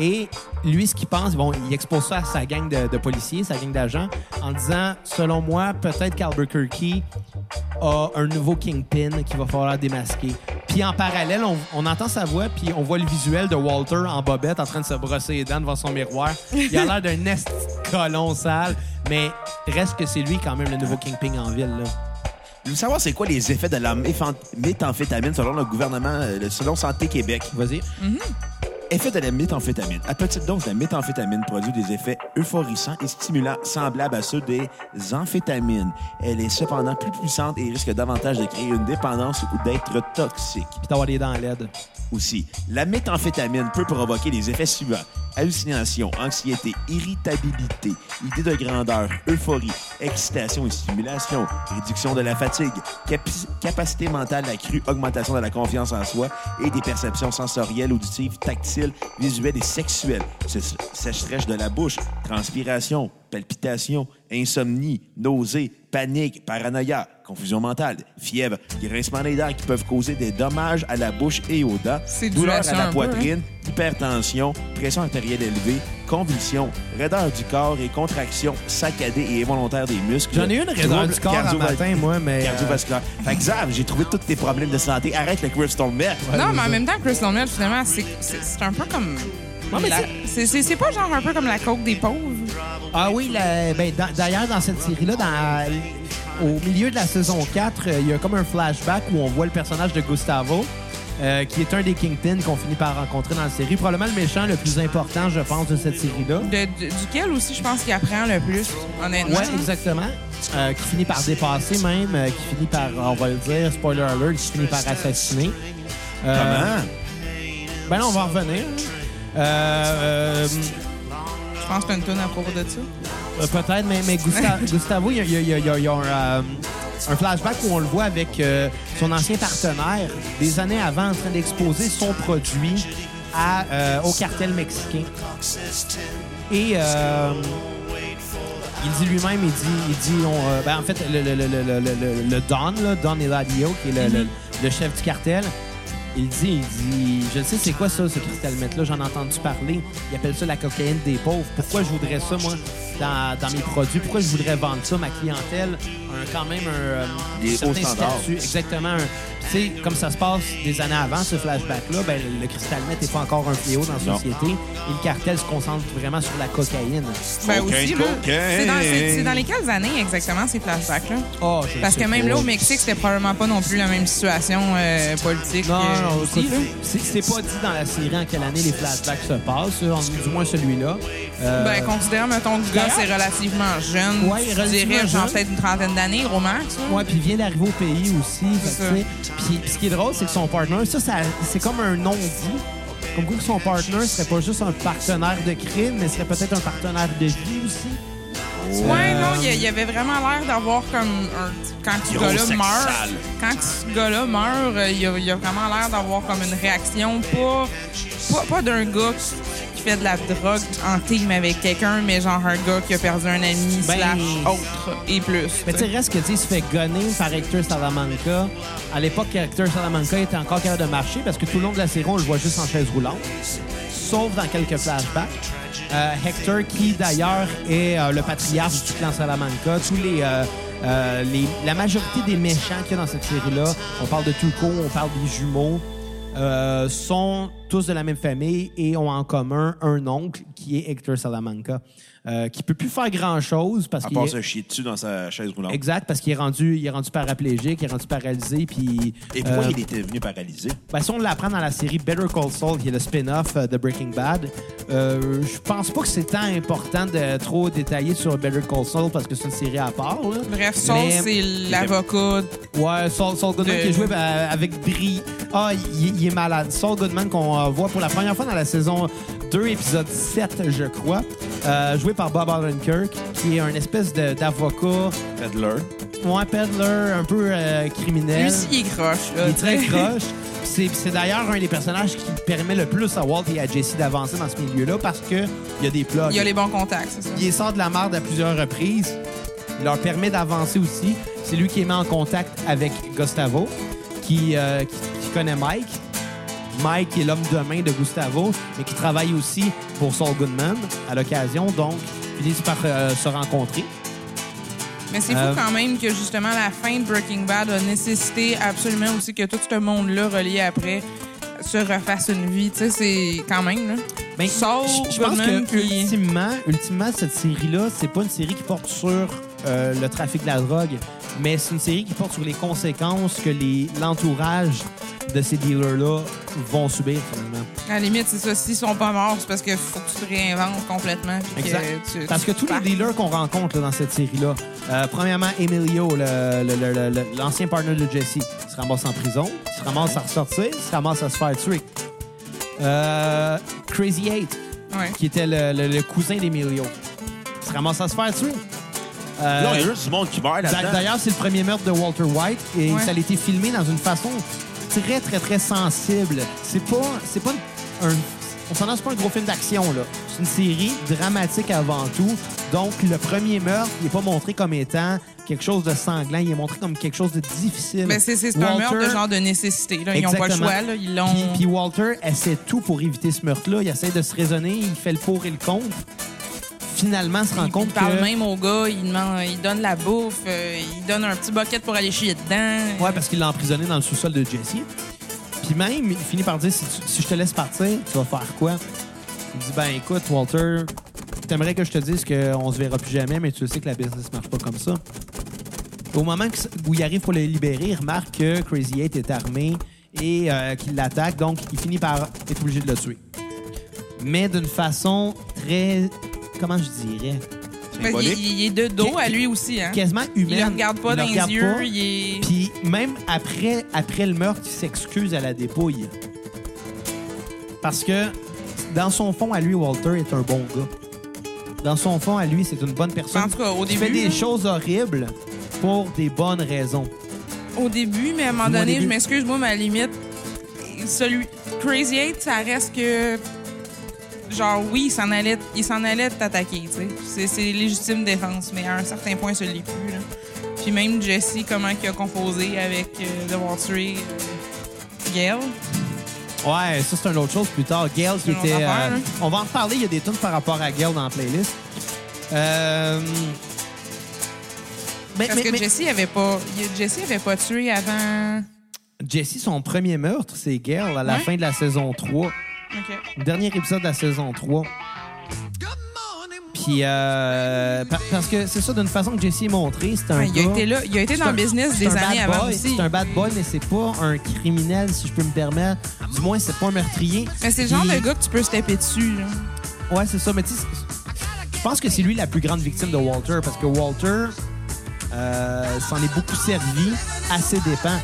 Et lui, ce qu'il pense, bon, il expose ça à sa gang de, de policiers, sa gang d'agents, en disant, selon moi, peut-être qu'Albuquerque a un nouveau Kingpin qu'il va falloir démasquer. Puis en parallèle, on, on entend sa voix, puis on voit le visuel de Walter en bobette en train de se brosser les dents devant son miroir. Il a l'air d'un esti de colon sale, mais reste que c'est lui quand même le nouveau Kingpin en ville. Là. Je veux savoir c'est quoi les effets de la méthamphétamine selon le gouvernement, euh, selon Santé Québec? Vas-y. Effet de la méthamphétamine. À petite dose, la méthamphétamine produit des effets euphorisants et stimulants semblables à ceux des amphétamines. Elle est cependant plus puissante et risque davantage de créer une dépendance ou d'être toxique. Puis d'avoir les dents laides. Aussi, la méthamphétamine peut provoquer les effets suivants. Hallucination, anxiété, irritabilité, idée de grandeur, euphorie, excitation et stimulation, réduction de la fatigue, capacité mentale accrue, augmentation de la confiance en soi et des perceptions sensorielles, auditives, tactiles, visuelles et sexuelles. Sé- Sécheresse de la bouche, transpiration, palpitations, insomnie, nausée, panique, paranoïa, confusion mentale, fièvre, grincement des dents qui peuvent causer des dommages à la bouche et aux dents, douleur à la peu, poitrine, hypertension, pression artérielle élevée, convulsions, raideur du corps et contraction saccadée et involontaire des muscles. J'en ai eu une Troubles du corps un matin, moi, mais. euh, Cardiovasculaire. Fait que Xav, j'ai trouvé tous tes problèmes de santé. Arrête le crystal meth. non, mais en même temps, Crystal Meth, finalement, c'est un peu comme. Non, mais la- c'est pas genre un peu comme la coke des pauvres. Ah oui, ben, d'ailleurs, dans cette série-là, dans- au milieu de la saison 4, euh, il y a comme un flashback où on voit le personnage de Gustavo, euh, qui est un des Kingpins qu'on finit par rencontrer dans la série. Probablement le méchant le plus important, je pense, de cette série-là. Duquel aussi, je pense qu'il apprend le plus, honnêtement. Ouais, exactement. Euh, qui finit par dépasser même, euh, qui finit par, on va le dire, spoiler alert, qui finit par assassiner. Euh, Comment? Ben là, on va en revenir. Euh, euh, Je pense que t'as une tonne à propos de ça. Euh, Peut-être, mais, mais Gusta- Gustavo, il y a, y a- y a- y a- il y a un, euh, un flashback où on le voit avec euh, son ancien partenaire, des années avant, en train d'exposer son produit à, euh, au cartel mexicain. Et euh, il dit lui-même, il dit, il dit on, euh, ben, en fait, le, Don, là, Don Eladio, qui est le, le chef du cartel, il dit, il dit, je sais, c'est quoi ça, ce cristal meth-là? J'en ai entendu parler. Il appelle ça la cocaïne des pauvres. Pourquoi je voudrais ça, moi, dans, dans mes produits? Pourquoi je voudrais vendre ça? Ma clientèle? Un- quand même un, euh, Des certain hauts standards. statut. Exactement. un- sais, comme ça se passe des années avant, ce flashback-là, ben, le cristal meth n'est pas encore un fléau dans la société. Et le cartel se concentre vraiment sur la cocaïne. Ben Cocaine, aussi, là. cocaine. C'est dans, c'est- c'est dans les quelles années exactement ces flashbacks-là? Oh, je Parce sais que même pas. là, au Mexique, c'était probablement pas non plus la même situation euh, politique. Non, euh, non, aussi, écoute, là. c'est c'est pas dit dans la série en quelle année les flashbacks se passent, en- du moins celui-là. Euh, Ben, considérant, mettons, que le gars, c'est relativement jeune. Ouais, je relativement dirais, genre, jeune. peut-être une trentaine d'années, au max. là. Ouais, puis il vient d'arriver au pays aussi. fait C'est que, tu sais, Puis ce qui est drôle, c'est que son partner, ça, c'est comme un non-dit. Comme quoi son partner serait pas juste un partenaire de crime, mais serait peut-être un partenaire de vie aussi. Ouais, Euh, non, il y avait vraiment l'air d'avoir comme un. Quand ce gars-là meurt. Quand ce gars-là meurt, il y a, il y a vraiment l'air d'avoir comme une réaction pas. Pas, pas d'un gars qui, fait de la drogue en team avec quelqu'un, mais genre un gars qui a perdu un ami Ben, slash autre et plus. Mais tu sais, reste que tu se fait gonner par Hector Salamanca. À l'époque, Hector Salamanca était encore capable de marcher parce que tout le long de la série, on le voit juste en chaise roulante, sauf dans quelques flashbacks. Euh, Hector, qui d'ailleurs est euh, le patriarche du clan Salamanca, tous les, euh, euh, la majorité des méchants qu'il y a dans cette série-là, on parle de Tuco, on parle des jumeaux, sont tous de la même famille et ont en commun un oncle qui est Hector Salamanca, euh, qui peut plus faire grand-chose parce À qu'il part est- se chier dessus dans sa chaise roulante. Exact, parce qu'il est rendu, il est rendu paraplégique, il est rendu paralysé, puis. Et pourquoi euh, il était venu paralysé? ben, si on l'apprend dans la série Better Call Saul, qui est le spin-off euh, de Breaking Bad, euh, je pense pas que c'est tant important de trop détailler sur Better Call Saul parce que c'est une série à part. Là. Bref, Saul, Mais- c'est l'avocat. Ouais, Saul, Saul Goodman De- qui est joué euh, avec bri. Ah, il, il est malade. Saul Goodman qu'on euh, voit pour la première fois dans la saison 2, épisode 7, je crois, euh, joué par Bob Odenkirk, qui est un espèce de- d'avocat, Peddler. ouais, peddler, un peu euh, criminel. Lui aussi, il est croche. là, Il est très croche. C'est d'ailleurs un des personnages qui permet le plus à Walt et à Jesse d'avancer dans ce milieu-là parce que il y a des plugs. Il y a les bons contacts, c'est ça. Il sort de la merde à plusieurs reprises. Il leur permet d'avancer aussi. C'est lui qui est mis en contact avec Gustavo, qui, euh, qui, qui connaît Mike. Mike est l'homme de main de Gustavo, mais qui travaille aussi pour Saul Goodman à l'occasion. Donc, ils finissent par euh, se rencontrer. Mais c'est Euh, fou quand même que justement la fin de Breaking Bad a nécessité absolument aussi que tout ce monde-là relié après se refasse une vie. Tu sais, c'est quand même, là. Ben, Saul je- pense que qui- ultimement, ultimement, cette série-là, c'est pas une série qui porte sur euh, le trafic de la drogue, mais c'est une série qui porte sur les conséquences que l'entourage de ces dealers-là vont subir finalement. À la limite, c'est ça. S'ils sont pas morts, c'est parce qu'il faut que tu te réinventes complètement. que Exact. tu- Parce que tous les dealers qu'on rencontre là, dans cette série-là, euh, premièrement, Emilio, l'ancien partner de Jesse, il se ramasse en prison, il se ramasse à ressortir, il se ramasse à se faire tuer. Euh, Crazy Eight, Ouais. qui était le, le- le cousin d'Emilio, il se ramasse à se faire tuer. Euh, Là, il y a juste du monde qui meurt D'a- là-dedans. D'ailleurs, c'est le premier meurtre de Walter White et Ouais. ça a été filmé dans une façon très, très, très sensible. C'est pas, c'est pas un, on s'en c'est pas un gros film d'action, là. C'est une série dramatique avant tout. Donc, le premier meurtre, il est pas montré comme étant quelque chose de sanglant. Il est montré comme quelque chose de difficile. Mais c'est c'est- c'est un Walter- meurtre de genre de nécessité. Là. Ils n'ont pas le choix. Là. Ils l'ont. Puis, puis Walter essaie tout pour éviter ce meurtre-là. Il essaie de se raisonner, il fait le pour et le contre. Finalement, il se rend compte il parle que... même au gars, il, demande, il donne la bouffe, euh, il donne un petit bucket pour aller chier dedans. Ouais, parce qu'il l'a emprisonné dans le sous-sol de Jesse. Puis même, il finit par dire si, tu- si je te laisse partir, tu vas faire quoi? Il dit ben écoute, Walter, t'aimerais que je te dise qu'on se verra plus jamais, mais tu sais que la business marche pas comme ça. Au moment que- où il arrive pour le libérer, il remarque que Crazy Eight est armé et euh, qu'il l'attaque, donc il finit par être obligé de le tuer. Mais d'une façon très. Comment je dirais? Ben, il, il est de dos à lui aussi. Hein? Quasiment humaine. Il le regarde pas Il dans les yeux. pas. Il est... Puis même après, après le meurtre, il s'excuse à la dépouille. Parce que dans son fond, à lui, Walter est un bon gars. Dans son fond, à lui, c'est une bonne personne. En tout cas, au début, fait des là. choses horribles pour des bonnes raisons. Au début, mais à un moment donné, je m'excuse, moi, ma limite, celui Crazy Eight, ça reste que. Genre, oui, il s'en allait, il s'en allait t'attaquer, tu sais. C'est- légitime défense, mais à un certain point, ça l'est plus, là. Puis même Jesse, comment il a composé avec euh, Street, euh, Gail. Ouais, ça, c'est une autre chose plus tard. Gail, qui C'est une autre était. affaire, euh, là. on va en reparler. Il y a des tunes par rapport à Gail dans la playlist. Euh, mais, Parce mais- que mais- Jesse avait pas. Jesse avait pas tué avant. Jesse, son premier meurtre, c'est Gail à la fin de la saison 3. Dernier épisode de la saison 3. Puis, euh, pa- parce que c'est ça, d'une façon que Jesse est montré, c'est un Ouais, il a gars- été là, il a été dans le business c'est des un bad années avant boy, aussi. C'est un bad boy, mais c'est pas un criminel, si je peux me permettre. Du moins, c'est pas un meurtrier. Mais c'est le genre Puis- de gars que tu peux se taper dessus. Là. Ouais, c'est ça. Mais tu sais, c'est- je pense que c'est lui la plus grande victime de Walter parce que Walter euh, s'en est beaucoup servi à ses dépens.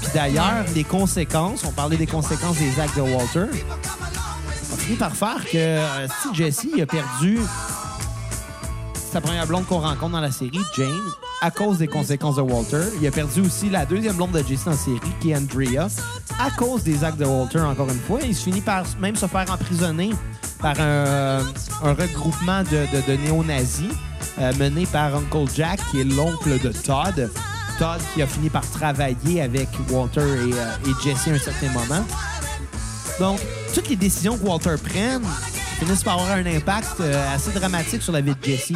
Puis d'ailleurs, les conséquences, on parlait des conséquences des actes de Walter, a fini par faire que euh, si Jesse a perdu sa première blonde qu'on rencontre dans la série, Jane, à cause des conséquences de Walter. Il a perdu aussi la deuxième blonde de Jesse la série, qui est Andrea, à cause des actes de Walter, encore une fois. Il se finit par même se faire emprisonner par un, un regroupement de, de- de néo-nazis euh, mené par Uncle Jack, qui est l'oncle de Todd. Todd qui a fini par travailler avec Walter et, euh, et Jesse à un certain moment. Donc, toutes les décisions que Walter prenne finissent par avoir un impact euh, assez dramatique sur la vie de Jesse.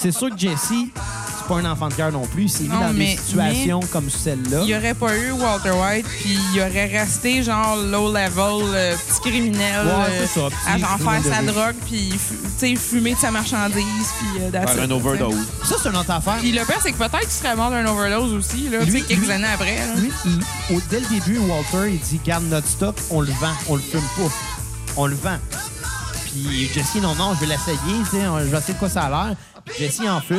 C'est sûr que Jesse, c'est pas un enfant de cœur non plus. Il s'est mis Non, dans mais- des situations comme celle-là. Il n'y aurait pas eu Walter White, puis il aurait resté genre low level, euh, petit criminel, Ouais, euh, c'est ça, petit à genre faire sa drogue, puis fu- tu sais, fumer de sa marchandise, puis euh, Faire un overdose. Ça, c'est une autre affaire. Puis le pire, c'est que peut-être qu'il serait mort d'un overdose aussi, là, Lui- quelques lui- années après. là. Lui, il- au- dès le début, Walter, il dit Garde notre stock, on le vend, on le fume pas. On le vend. Puis Jesse, non, non, je vais l'essayer, tu sais, je vais essayer de quoi ça a l'air. Jesse en fume,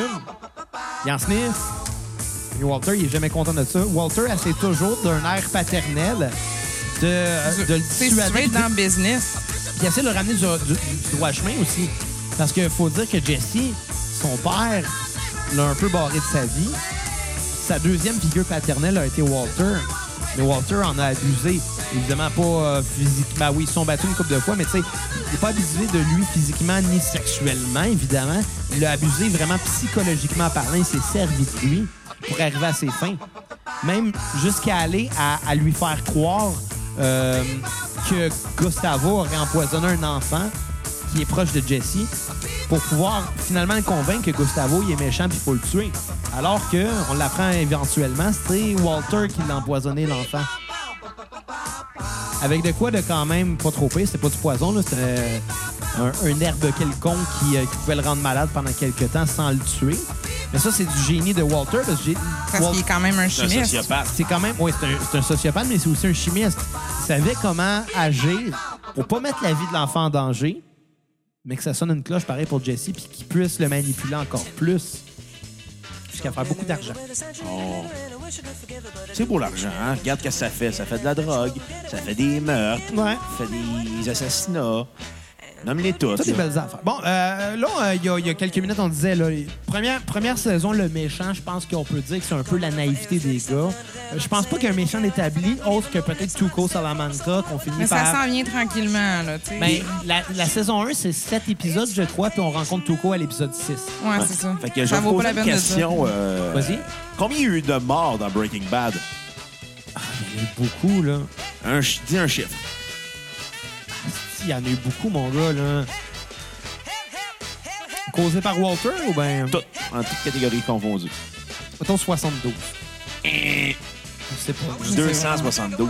il en sniff. Et Walter, il est jamais content de ça. Walter essaie toujours d'un air paternel de, de le dissuader. dans le business, Puis il essaie de le ramener du, du- du droit chemin aussi. Parce qu'il faut dire que Jesse, son père, l'a un peu barré de sa vie. Sa deuxième figure paternelle a été Walter. Mais Walter en a abusé. Évidemment, pas euh, physiquement. Oui, ils sont battus une couple de fois, mais tu sais, il n'est pas abusé de lui physiquement ni sexuellement, évidemment. Il l'a abusé vraiment psychologiquement parlant. Il s'est servi de lui pour arriver à ses fins. Même jusqu'à aller à, à lui faire croire euh, que Gustavo aurait empoisonné un enfant qui est proche de Jesse pour pouvoir finalement le convaincre que Gustavo il est méchant puis il faut le tuer. Alors que on l'apprend éventuellement, c'est Walter qui l'a empoisonné l'enfant. Avec de quoi de quand même pas trop pire, c'était pas du poison, là, c'était euh, un, un herbe quelconque qui, euh, qui pouvait le rendre malade pendant quelques temps sans le tuer. Mais ça, c'est du génie de Walter parce que j'ai- parce Wal- qu'il est quand même un C'est un chimiste. sociopathe. c'est quand même, oui, c'est un, c'est un sociopathe, mais c'est aussi un chimiste. Il savait comment agir pour pas mettre la vie de l'enfant en danger, mais que ça sonne une cloche pareil pour Jesse, puis qu'il puisse le manipuler encore plus jusqu'à faire beaucoup d'argent. Oh. C'est beau l'argent, hein? Regarde ce que ça fait. Ça fait de la drogue, ça fait des meurtres, Ouais. ça fait des assassinats. Nomme-les toutes. Ça, des belles affaires. Bon, euh, là, euh, il y, a- il y a quelques minutes, on disait, là, première, première saison, le méchant, je pense qu'on peut dire que c'est un peu la naïveté des gars. Euh, je pense pas qu'il y a un méchant établi, autre que peut-être Tuco Salamanca, qu'on finit Mais ça par... s'en vient tranquillement, là, tu sais. Ben, la, la saison 1, c'est 7 épisodes, je crois, puis on rencontre Tuco à l'épisode 6. ouais, c'est ça. Fait que je vous la une question. euh, Vas-y. Combien il y a eu de morts dans Breaking Bad? Il y en a eu beaucoup, là. Un, dis un chiffre. Il y en a eu beaucoup, mon gars, là. Causé par Walter ou bien. Toutes, en toutes catégories confondues. Mettons 72. Je sais pas. 272.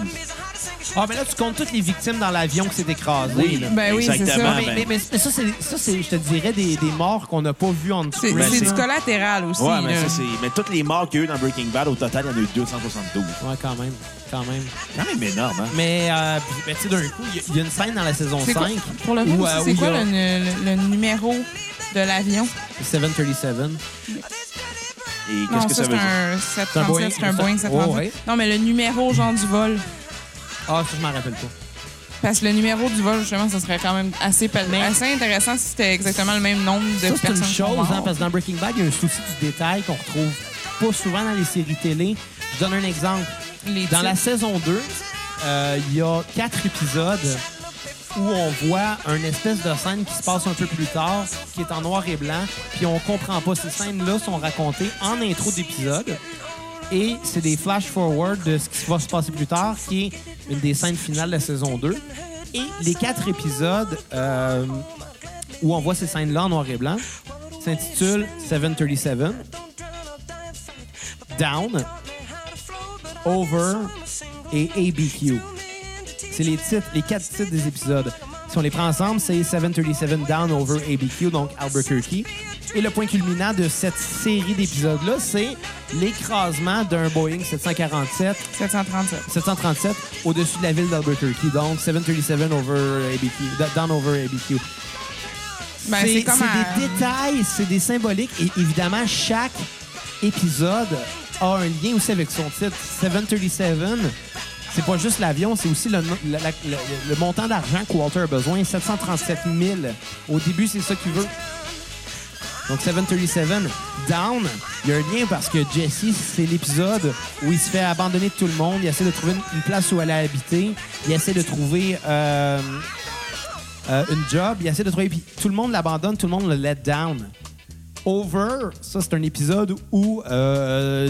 Ah, mais là, tu comptes toutes les victimes dans l'avion qui s'est écrasé. Oui, là. Ben oui, c'est exactement. ça. Mais, ben- mais- mais- mais ça, c'est, ça, c'est, je te dirais, des, des morts qu'on n'a pas vues en. Ben, c'est c'est- du collatéral aussi. Ouais, mais, là. ça, c'est... mais toutes les morts qu'il y a eu dans Breaking Bad, au total, il y en a eu 272. Ouais, quand même. Quand même. quand même énorme, hein? Mais, euh, puis, ben, tu sais, d'un coup, il y a- il y, a une scène dans la saison C'est 5. quoi, pour le coup, où, euh, c'est quoi a- le, le- le numéro de l'avion? 737. Et Non, qu'est-ce que ça, ça, veut c'est dire? un 737, c'est un Boeing 737. Oh, ouais. Non, mais le numéro, genre, du vol. Ah, ça, je m'en rappelle pas. Parce que le numéro du vol, justement, ça serait quand même assez, pal- assez intéressant si c'était exactement le même nombre de Ça, c'est personnes une qui sont chose, mortes. hein, parce que dans Breaking Bad, il y a un souci du détail qu'on retrouve pas souvent dans les séries télé. Je donne un exemple. Les Dans la saison 2, euh, il y a quatre épisodes où on voit une espèce de scène qui se passe un peu plus tard, qui est en noir et blanc, puis on comprend pas. Ces scènes-là sont racontées en intro d'épisode. Et c'est des flash-forward de ce qui va se passer plus tard, qui est une des scènes finales de la saison 2. Et les quatre épisodes euh, où on voit ces scènes-là en noir et blanc s'intitulent 737, Down, Over et ABQ. C'est les titres, les quatre titres des épisodes. Si on les prend ensemble, c'est 737 Down Over ABQ, donc Albuquerque. Et le point culminant de cette série d'épisodes-là, c'est l'écrasement d'un Boeing 747 737. 737 au-dessus de la ville d'Albuquerque. Donc, 737 over ABQ, down over ABQ. Ben, c'est comme des détails, c'est des symboliques. Et évidemment, chaque épisode a un lien aussi avec son titre. 737, c'est pas juste l'avion, c'est aussi le, no- la- la- le- le montant d'argent que Walter a besoin. 737 000. Au début, c'est ça qu'il veut. Donc 737 Down, il y a un lien parce que Jesse, c'est l'épisode où il se fait abandonner de tout le monde. Il essaie de trouver une, place où aller habiter. Il essaie de trouver euh, euh, une job, il essaie de trouver, puis tout le monde l'abandonne, tout le monde le let down. Over, ça, c'est un épisode où euh,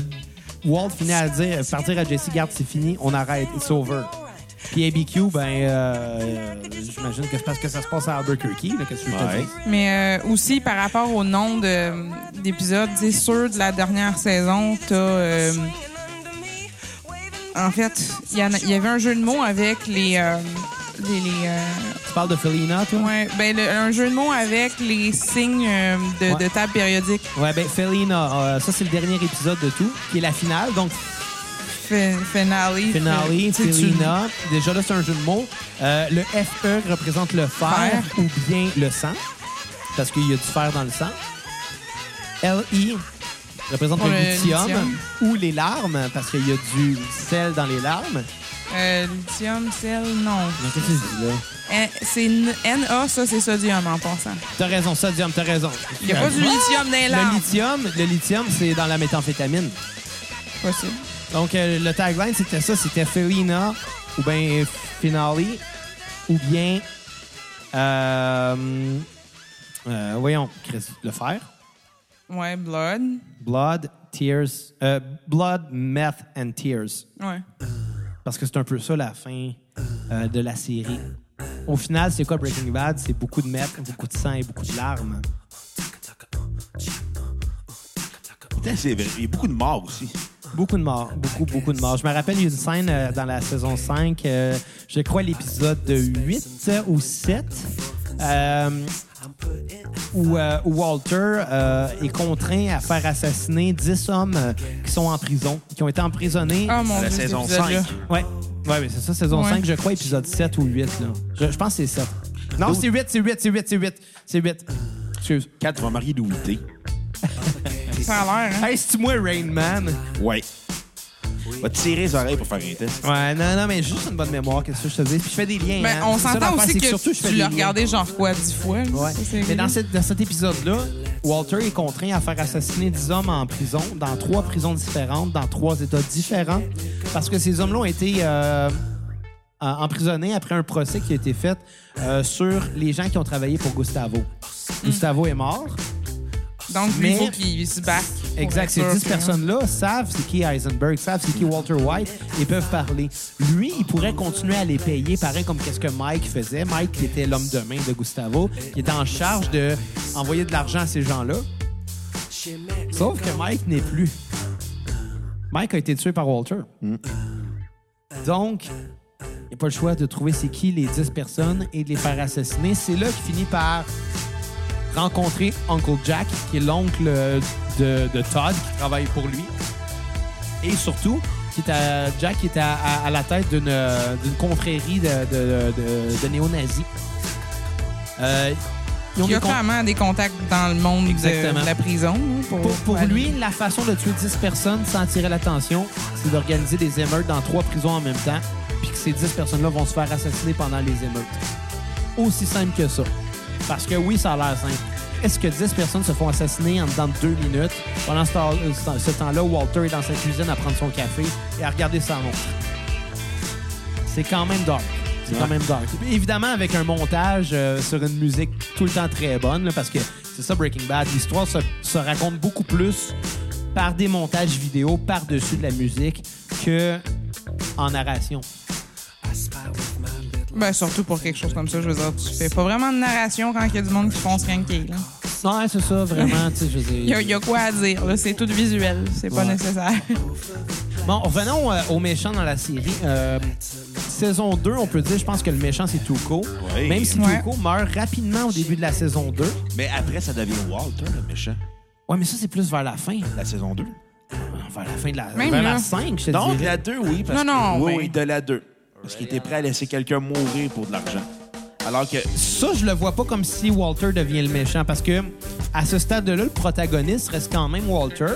Walt finit à dire, par dire à Jesse, garde, c'est fini, on arrête, it's over. Puis ABQ, ben, euh, j'imagine que c'est parce que ça se passe à Albuquerque, là, qu'est-ce que je te Ouais. dis? Mais euh, aussi, par rapport au nombre de- d'épisodes, c'est sûr, de la dernière saison, t'as... euh, en fait, il y, en a- il y avait un jeu de mots avec les... euh, les, les, euh, Tu parles de Felina, toi? ouais, ben, le- un jeu de mots avec les signes euh, de, Ouais. de table périodique. Ouais, ben, Felina, euh, ça, c'est le dernier épisode de tout, qui est la finale. Donc, Finale. Finale, Tu tu- Felina. Déjà là, c'est un jeu de mots. Euh, le FE représente le fer Fer. ou bien le sang, parce qu'il y a du fer dans le sang. LI représente le, le lithium, lithium. ou les larmes, parce qu'il y a du sel dans les larmes. Euh, lithium, sel, non. Mais qu'est-ce que je dis là? C'est Na, ça, c'est sodium en passant. T'as raison, sodium, t'as raison. Il n'y a pas du lithium dans les Le larmes. lithium, le lithium, c'est dans la méthamphétamine. Possible. Donc, euh, le tagline, c'était ça. C'était Felina ou bien Finale ou bien... euh, euh, voyons, Chris, le fer. Ouais, blood. Blood, Tears... euh, blood, Meth and Tears. Ouais. Parce que c'est un peu ça, la fin euh, de la série. Au final, c'est quoi Breaking Bad? C'est beaucoup de meth, beaucoup de sang et beaucoup de larmes. Putain, c'est vrai. Il y a beaucoup de morts aussi. Beaucoup de morts. Beaucoup, beaucoup de morts. Je me rappelle, il y a une scène euh, dans la saison 5, euh, je crois l'épisode 8 ou 7, euh, où, euh, où Walter euh, est contraint à faire assassiner 10 hommes euh, qui sont en prison, qui ont été emprisonnés. Oh mon la dieu, cet saison épisode-là. 5. Ouais, ouais, mais c'est ça, saison Ouais. 5, je crois, épisode 7 ou 8. Là. Je, je pense que c'est 7. Non, c'est 8, c'est 8, c'est 8, c'est 8. C'est 8. Excuse. Quand tu vas marier. Ça a l'air, hein? Hey, c'est-tu moi, Rain Man? Ouais. Va te tirer les oreilles pour faire un test. Ouais, non, non, mais juste une bonne mémoire, qu'est-ce que je te dis? Puis je fais des liens. Ben, hein. on s'entend aussi que, surtout, je fais tu l'as regardé genre quoi, dix fois? Ouais. Ça, Mais dans, rigolo. cette- dans cet épisode-là, Walter est contraint à faire assassiner 10 hommes en prison, dans trois prisons différentes, dans trois États différents, parce que ces hommes-là ont été euh, emprisonnés après un procès qui a été fait euh, sur les gens qui ont travaillé pour Gustavo. Hmm. Gustavo est mort. Donc, lui, il Mais- faut qu'il se batte. pour Exact. Ces sûr 10 que- personnes-là savent c'est qui Heisenberg, savent c'est qui Walter White et peuvent parler. Lui, il pourrait continuer à les payer, pareil comme qu'est-ce que Mike faisait. Mike, qui était l'homme de main de Gustavo, qui était en charge de envoyer de l'argent à ces gens-là. Sauf que Mike n'est plus. Mike a été tué par Walter. Donc, il n'y a pas le choix de trouver c'est qui les 10 personnes et de les faire assassiner. C'est là qu'il finit par rencontrer Uncle Jack, qui est l'oncle de, de Todd, qui travaille pour lui. Et surtout, qui est à, Jack qui est à, à- à la tête d'une euh, d'une confrérie de, de, de- néo-nazis. Euh, ils ont Il y a des clairement des contacts dans le monde de- Exactement. de la prison. hein, Pour, pour, lui, la façon de tuer 10 personnes sans attirer l'attention, c'est d'organiser des émeutes dans trois prisons en même temps, puis que ces 10 personnes-là vont se faire assassiner pendant les émeutes. Aussi simple que ça. Parce que oui, ça a l'air simple. Est-ce que 10 personnes se font assassiner en dedans de deux minutes? Pendant ce temps- ce temps- ce temps-là, Walter est dans sa cuisine à prendre son café et à regarder sa montre. C'est quand même dark. C'est quand même dark. Évidemment, avec un montage euh, sur une musique tout le temps très bonne, là, parce que c'est ça Breaking Bad. L'histoire se, se raconte beaucoup plus par des montages vidéo par-dessus de la musique que en narration. Ben, surtout pour quelque chose comme ça, je veux dire, tu fais pas vraiment de narration quand il y a du monde qui fonce rien que là. Non, c'est ça, vraiment. tu sais, je veux dire- Il [LAUGHS] y, a- il y a quoi à dire, là. C'est tout visuel. C'est pas Ouais. nécessaire. Bon, revenons euh, aux méchants dans la série. Euh, saison 2, on peut dire, je pense que le méchant, c'est Tuco. Oui. Même si Ouais. Tuco meurt rapidement au début de la saison 2. Mais après, ça devient Walter, le méchant. Ouais, mais ça, c'est plus vers la fin. La saison 2. Vers la fin de la, vers la 5, je te Non, de la 2, oui. Parce Non, non, que, oui, oui, de la 2. Parce qu'il était prêt à laisser quelqu'un mourir pour de l'argent? Alors que Ça, je le vois pas comme si Walter devient le méchant parce que à ce stade-là, le protagoniste reste quand même Walter.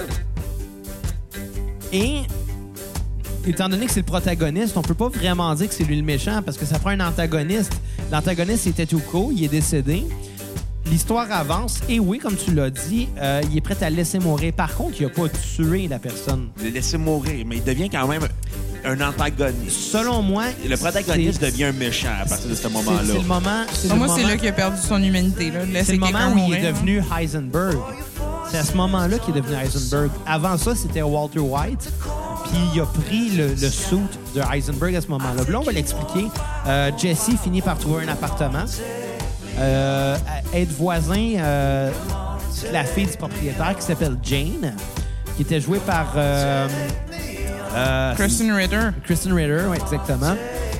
Et étant donné que c'est le protagoniste, on peut pas vraiment dire que c'est lui le méchant parce que ça prend un antagoniste. L'antagoniste, c'était Tuco, il est décédé. L'histoire avance et oui, comme tu l'as dit, euh, il est prêt à laisser mourir. Par contre, il a pas tué la personne. de le laisser mourir, mais il devient quand même. Un antagoniste. Selon moi... Le protagoniste devient un méchant à partir de ce moment-là. C'est le moment... Pour moi, c'est là qu'il a perdu son humanité. C'est le moment où il est devenu Heisenberg. C'est à ce moment-là qu'il est devenu Heisenberg. Avant ça, c'était Walter White. Puis il a pris le, le suit de Heisenberg à ce moment-là. Là, on va l'expliquer. Euh, Jesse finit par trouver un appartement. Euh, être voisin euh, de la fille du propriétaire qui s'appelle Jane, qui était jouée par euh, Kristen Ritter. Kristen Ritter, ouais, exactement.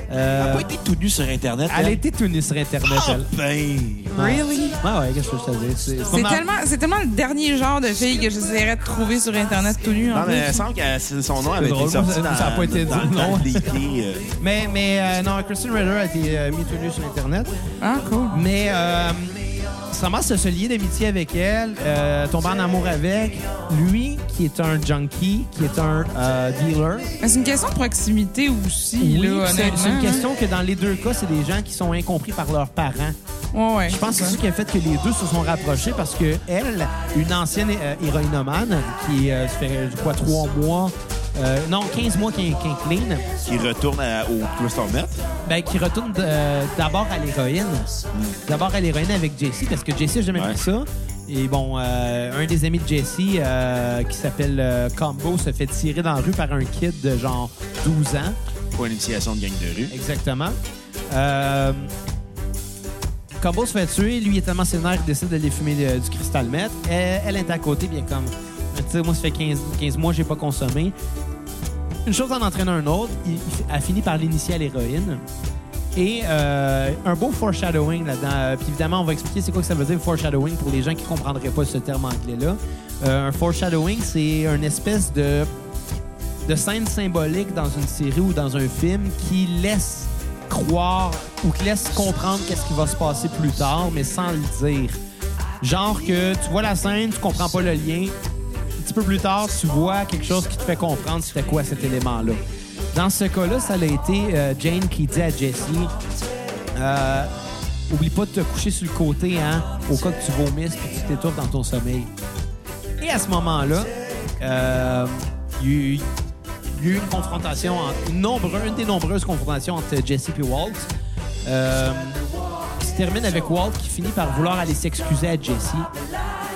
Elle Euh, n'a pas été tout nu sur Internet. elle a été tout nue sur Internet, Ah, elle. ben! Really? Ouais, ouais, qu'est-ce que je te dis? C'est tellement, c'est tellement le dernier genre de fille que j'essaierais de trouver sur Internet tout nu. En Non, mais il semble que son nom avait drôle, été sorti dans, ça a pas été dans, dit, dans non. euh. Mais, mais euh, non, Kristen Ritter a été euh, mis tout nu sur Internet. Ah, cool. Mais euh, ça commence à se lier d'amitié avec elle, euh, tomber en amour avec. Lui, qui est un junkie, qui est un euh, dealer. C'est une question de proximité aussi, Oui, c'est une hein. question que dans les deux cas, c'est des gens qui sont incompris par leurs parents. Ouais, ouais. Je pense que c'est ça qui a fait que les deux se sont rapprochés parce que elle, une ancienne euh, héroïnomane, qui euh, ça fait, crois, trois mois, euh, non, 15 mois qu'elle est clean, qui retourne à- au Crystal Meth? Ben, qui retourne euh, d'abord à l'héroïne. D'abord à l'héroïne avec Jesse, parce que Jesse a jamais Ouais. fait ça. Et bon, euh, un des amis de Jesse, euh, qui s'appelle euh, Combo, se fait tirer dans la rue par un kid de genre 12 ans. Pour une initiation de gang de rue. Exactement. Combo se fait tuer. Lui, il est tellement sénère qu'il décide d'aller fumer du cristal meth. Elle, elle est à côté, bien comme... Sais, moi, ça fait 15, 15 mois que j'ai pas consommé. Une chose en entraîne un autre. Il, a fini par l'initier à l'héroïne. Et euh, un beau foreshadowing là-dedans. Euh, Puis évidemment, on va expliquer c'est quoi que ça veut dire foreshadowing pour les gens qui ne comprendraient pas ce terme anglais-là. Euh, un foreshadowing, c'est une espèce de, de scène symbolique dans une série ou dans un film qui laisse croire ou qui laisse comprendre qu'est-ce qui va se passer plus tard, mais sans le dire. Genre que tu vois la scène, tu comprends pas le lien. Peu plus tard, tu vois quelque chose qui te fait comprendre c'était quoi cet élément-là. Dans ce cas-là, ça a été euh, Jane qui dit à Jessie euh, Oublie pas de te coucher sur le côté hein, au cas que tu vomisses et que tu t'étouffes dans ton sommeil. Et à ce moment-là, euh, il y a eu- une confrontation, entre, une, nombre- une des nombreuses confrontations entre Jesse et Walt. Qui se termine avec Walt qui finit par vouloir aller s'excuser à Jesse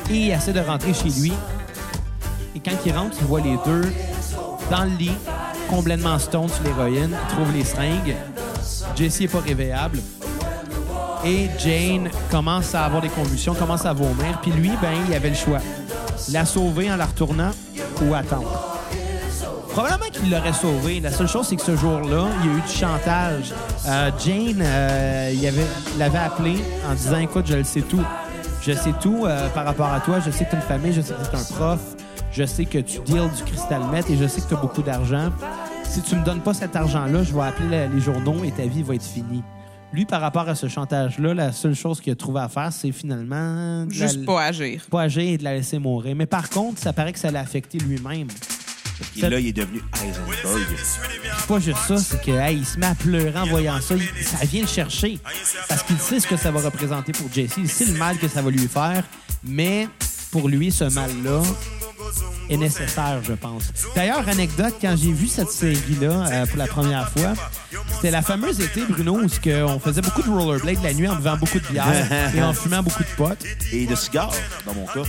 et il essaie de rentrer chez lui. Quand il rentre, il voit les deux dans le lit, complètement stone sur l'héroïne, il trouve les seringues. Jesse n'est pas réveillable. Et Jane commence à avoir des convulsions, commence à vomir. Puis lui, ben, il avait le choix. La sauver en la retournant ou attendre. Probablement qu'il l'aurait sauvé. La seule chose, c'est que ce jour-là, il y a eu du chantage. Euh, Jane, euh, avait- l'avait appelé en disant Écoute, je le sais tout. Je sais tout euh, par rapport à toi. Je sais que tu as une famille, je sais que tu es un prof. Je sais que tu deals du cristal meth et je sais que tu as beaucoup d'argent. Si tu me donnes pas cet argent-là, je vais appeler les journaux et ta vie va être finie. Lui, par rapport à ce chantage-là, la seule chose qu'il a trouvé à faire, c'est finalement. de la- Juste pas agir. pas agir et de la laisser mourir. Mais par contre, ça paraît que ça l'a affecté lui-même. Et là, il est devenu Heisenberg. C'est pas juste ça, c'est que hey, il se met à pleurer en voyant ça. Il- ça vient le chercher. Parce qu'il sait ce que ça va représenter pour Jesse. Il sait le mal que ça va lui faire. Mais pour lui, ce mal-là est nécessaire, je pense. D'ailleurs, anecdote, quand j'ai vu cette série-là euh, pour la première fois, c'était la fameuse été, Bruno, où on faisait beaucoup de rollerblade la nuit en buvant beaucoup de bière [LAUGHS] et en fumant beaucoup de potes. Et de cigares, dans mon cas.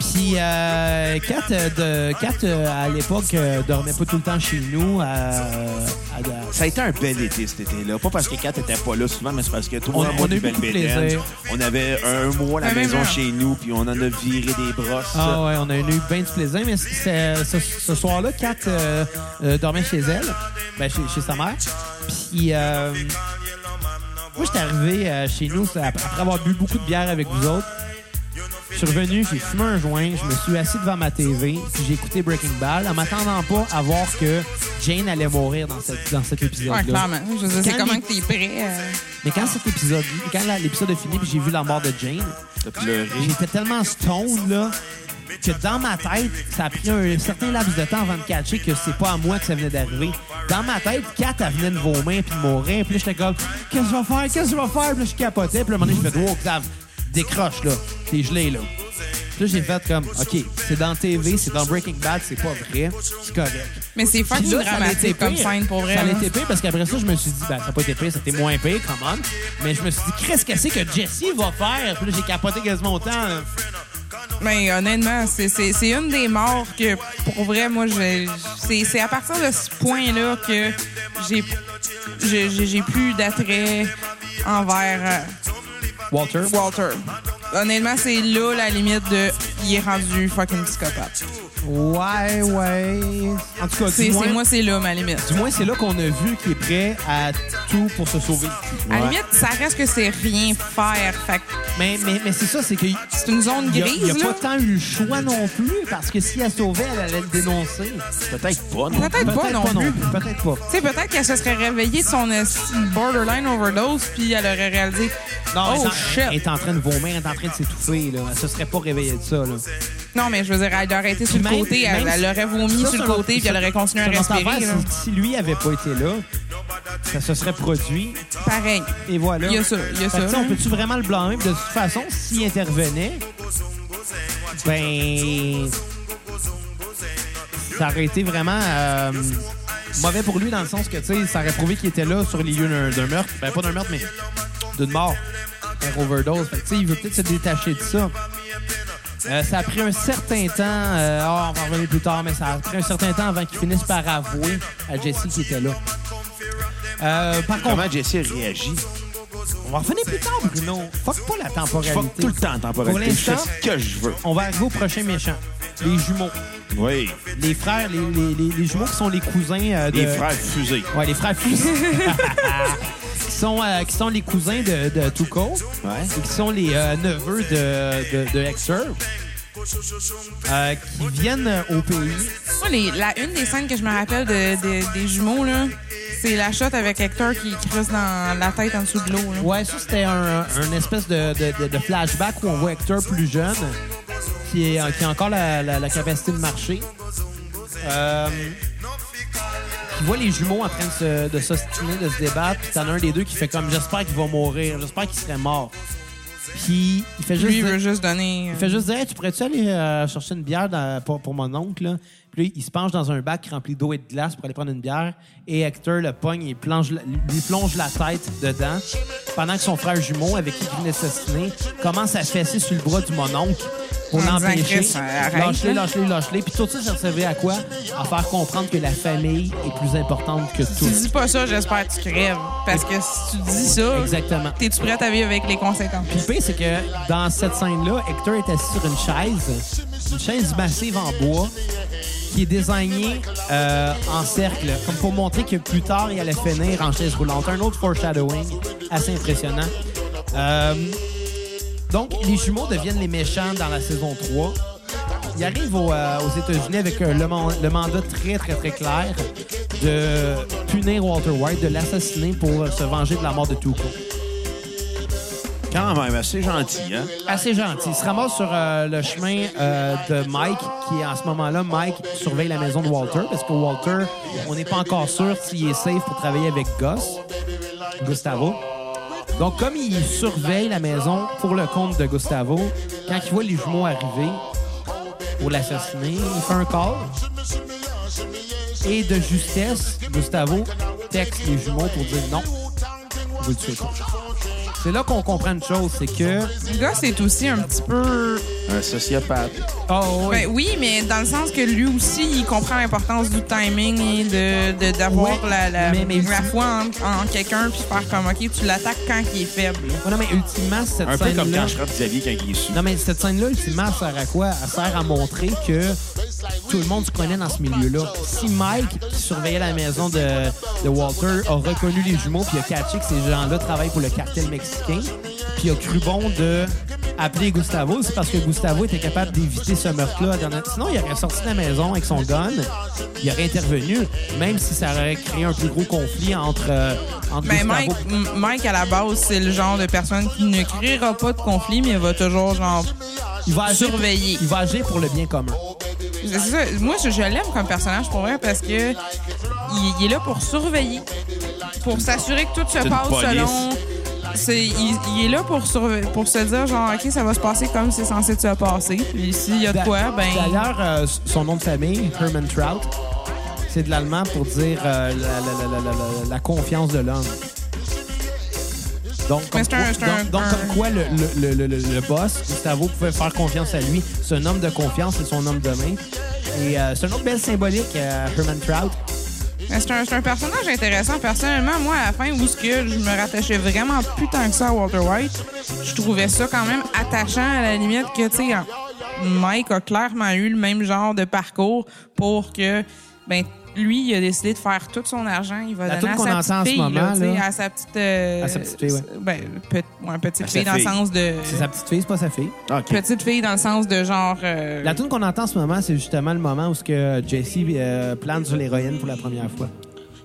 Puis, euh, Kat, euh, de, Kat euh, à l'époque, euh, dormait pas tout le temps chez nous. euh, à- à- Ça a été un bel été cet été-là. Pas parce que Kat était pas là souvent, mais c'est parce que tout le On- monde on a a eu belle. On avait un mois à la maison même, chez nous, puis on en a viré des brosses. Ah ouais, on a eu bien du plaisir, mais ce, ce soir-là, Kat euh, euh, dormait chez elle, ben, chez, chez sa mère. Puis, euh, moi, j'étais arrivé euh, chez nous après avoir bu beaucoup de bière avec vous autres. Je suis revenu, j'ai fumé un joint, je me suis assis devant ma TV, puis j'ai écouté Breaking Bad en m'attendant pas à voir que Jane allait mourir dans, cette, dans cet Ouais, épisode-là. clairement. Je veux dire, c'est Quand comment que t'es prêt. euh, mais quand cet épisode, quand l'épisode a fini, puis j'ai vu la mort de Jane. J'étais tellement stone, là, que dans ma tête, ça a pris un certain laps de temps avant de catcher que c'est pas à moi que ça venait d'arriver. Dans ma tête, Kat, elle venait de vomir puis de mourir. Puis là, j'étais comme, qu'est-ce que je vais faire? Qu'est-ce que je vais faire? Puis là, je capotais. Puis à un moment donné, je fais, wow, Xav, décroche, là. T'es gelé, là. Puis là, j'ai fait comme, OK, c'est dans TV, c'est dans Breaking Bad, c'est pas vrai. C'est correct. Mais c'est fucking dramatique comme scène pour vrai. Ça a là. été pire parce qu'après ça, je me suis dit, ben, ça n'a pas été pire, c'était moins pire, come on. Mais je me suis dit, qu'est-ce que c'est que Jesse va faire? Puis là, j'ai capoté quasiment autant. Mais honnêtement, c'est- une des morts que, pour vrai, moi, c'est à partir de ce point-là que j'ai j'ai- j'ai j'ai plus d'attrait envers euh, Walter? Walter. Honnêtement, c'est là la limite de il est rendu fucking psychopathe. Ouais, ouais. En tout cas, C'est du moins, c'est- moi, c'est là ma limite. du moins, c'est là qu'on a vu qu'il est prêt à tout pour se sauver. le cul. À la Ouais. limite, ça reste que c'est rien faire. Fait que Mais, mais, mais c'est ça, c'est qu'il c'est une zone n'y a, grise, il y a là. pas tant eu le choix non plus, parce que si elle sauvait, elle allait le dénoncer. Peut-être pas, non? Peut-être pas non plus. Peut-être pas. Tu sais, peut-être qu'elle se serait réveillée de son de borderline overdose, puis elle aurait réalisé Non, Oh, elle, est en, shit. elle est en train de vomir, elle est en train de s'étouffer. Là. Elle se serait pas réveillée de ça. Là. Non, mais je veux dire, elle aurait été sur le Même- côté, elle, elle aurait vomi sur le côté, puis elle aurait continué à respirer. affaire, là. Si, si lui avait pas été là, ça se serait produit. Pareil. Et voilà. Il y a ça, il y a on peut-tu vraiment le blâmer? De toute façon, s'il intervenait, ben. Ça aurait été vraiment euh, mauvais pour lui dans le sens que, tu sais, ça aurait prouvé qu'il était là sur les lieux d'un- meurtre. Ben, pas d'un meurtre, mais d'une mort. Un overdose. Fait tu sais, il veut peut-être se détacher de ça. Euh, ça a pris un certain temps, euh, ah, on va en revenir plus tard, mais ça a pris un certain temps avant qu'il finisse par avouer à Jesse qui était là. Euh, par contre, Comment Jesse réagit? on va revenir plus tard, Bruno. Fuck pas la Je temporalité. fuck tout le temps Pour temporalité. Fais l'instant- ce que je veux. On va arriver au prochain méchant. Les jumeaux. Oui. Les frères, les, les- les- les jumeaux qui sont les cousins euh, de... Les frères fusés. Ouais, les frères fusés. [LAUGHS] [LAUGHS] qui, sont, euh, qui sont les cousins de, de Tuco. Ouais. Et qui sont les euh, neveux de, de. Euh, qui viennent au pays. Moi, les- la, une des scènes que je me rappelle de- de- des jumeaux, là, c'est la shot avec Hector qui creuse dans la tête en dessous de l'eau. là. Ouais, ça, c'était un, un espèce de, de- de- de flashback où on voit Hector plus jeune, qui, est, qui a encore la, la- la capacité de marcher. Euh, qui voit les jumeaux en train de se- de s'ostiner, de, se débattre, puis t'en as un des deux qui fait comme j'espère qu'il va mourir, j'espère qu'il serait mort. Puis il fait juste Lui, il dire- veut juste donner. euh, il fait juste dire Hey, tu pourrais-tu aller euh, chercher une bière dans- pour, pour mon oncle là? Puis là, il se penche dans un bac rempli d'eau et de glace pour aller prendre une bière. Et Hector le pogne et plonge, lui plonge la tête dedans. Pendant que son frère jumeau, avec qui il venait s'assiner, commence à fesser sur le bras du mononcle pour disant, l'empêcher. Chris, arrête, Lâche-le, là. lâche-le, lâche-le. Puis tout ça, ça servait à quoi? À faire comprendre que la famille est plus importante que Tu tout. dis pas ça, j'espère que tu crèves. Parce que si tu dis ça, Exactement. t'es-tu prête à vivre avec les conséquences? Puis le pire, c'est que dans cette scène-là, Hector est assis sur une chaise, une chaise massive en bois, qui est désignée euh, en cercle, comme pour montrer que plus tard, il allait finir en chaise roulante. Un autre foreshadowing assez impressionnant. Euh, donc, les jumeaux deviennent les méchants dans la saison 3. Ils arrivent euh, aux États-Unis avec le, man- le mandat très, très, très clair de punir Walter White, de l'assassiner pour se venger de la mort de Tuco. Quand même, assez gentil, hein? assez gentil. Il se ramasse sur euh, le chemin euh, de Mike, qui en ce moment-là, Mike surveille la maison de Walter, parce que Walter, on n'est pas encore sûr s'il est safe pour travailler avec Gus, Gustavo. Donc, comme il surveille la maison pour le compte de Gustavo, quand il voit les jumeaux arriver pour l'assassiner, il fait un call. Et de justesse, Gustavo texte les jumeaux pour dire non, vous le tuez pas. C'est là qu'on comprend une chose, c'est que Le gars, c'est aussi un petit peu. Un sociopathe. Oh, Ben oui, mais dans le sens que lui aussi, il comprend l'importance du timing et de, de- d'avoir Ouais, la, la, mais- mais la foi en, en quelqu'un puis faire comme, OK, tu l'attaques quand il est faible. Non, mais ultimement, cette Un peu comme quand je frappe Xavier quand il est su. Non, mais cette scène-là, ultimement, elle sert à quoi? Elle sert à montrer que tout le monde se connaît dans ce milieu-là. Si Mike, qui surveillait la maison de, de Walter, a reconnu les jumeaux puis a catché que ces gens-là travaillent pour le cartel mexicain, puis a cru bon de appeler Gustavo, c'est parce que Gustavo était capable d'éviter ce meurtre-là. Sinon, il aurait sorti de la maison avec son gun, il aurait intervenu, même si ça aurait créé un plus gros conflit entre, euh, entre Ben Gustavo Mike, Mike, à la base, c'est le genre de personne qui ne créera pas de conflit, mais va toujours, genre, il va agir, surveiller. il va agir pour le bien commun. C'est ça. Moi, je, je l'aime comme personnage pour vrai parce que il, il est là pour surveiller, pour s'assurer que tout se passe police. selon. C'est, il, il est là pour, surve- pour se dire, genre, OK, ça va se passer comme c'est censé se passer. Puis s'il y a de quoi, ben. D'ailleurs, euh, son nom de famille, Herman Trout, c'est de l'allemand pour dire euh, la, la- confiance de l'homme. Donc, comme quoi, donc- comme quoi le, le- le- boss, Gustavo, pouvait faire confiance à lui. C'est un homme de confiance, c'est son homme de main. Et euh, c'est un autre belle symbolique, Herman Trout. C'est un, un personnage intéressant. Personnellement, moi, à la fin, où ce que je me rattachais vraiment plus tant que ça à Walter White, je trouvais ça quand même attachant à la limite que, tu sais, Mike a clairement eu le même genre de parcours pour que, ben, lui, il a décidé de faire tout son argent. Il va La donner à sa entend en petite ce fille, là, moment, là. à sa petite... euh, À sa petite fille, ouais. Ben, pe- ouais, petite À fille dans le fille. sens de... C'est sa petite fille, c'est pas sa fille. Petite fille dans le sens de genre... euh, La tune qu'on entend en ce moment, c'est justement le moment où ce que Jesse euh, plane sur l'héroïne pour la première fois.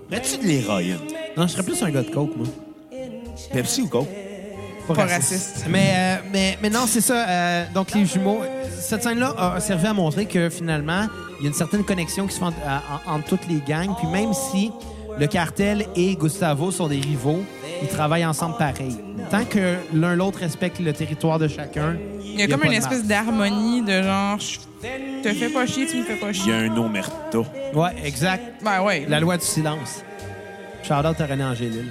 Prends-tu de l'héroïne? Non, je serais plus un gars de coke, moi. Pepsi ou Coke? Pas raciste. Mais, euh, mais, mais non, c'est ça. euh, donc, les jumeaux. Cette scène-là a servi à montrer que finalement, il y a une certaine connexion qui se fait entre, en- entre toutes les gangs. Puis même si le cartel et Gustavo sont des rivaux, ils travaillent ensemble pareil. Tant que l'un l'autre respecte le territoire de chacun. Il y a comme une espèce d'harmonie de genre... Je te fais pas chier, tu me fais pas Il y chier. a un omerta. Ouais, exact. Ben ouais. La loi du silence. Shout out à René Angélil.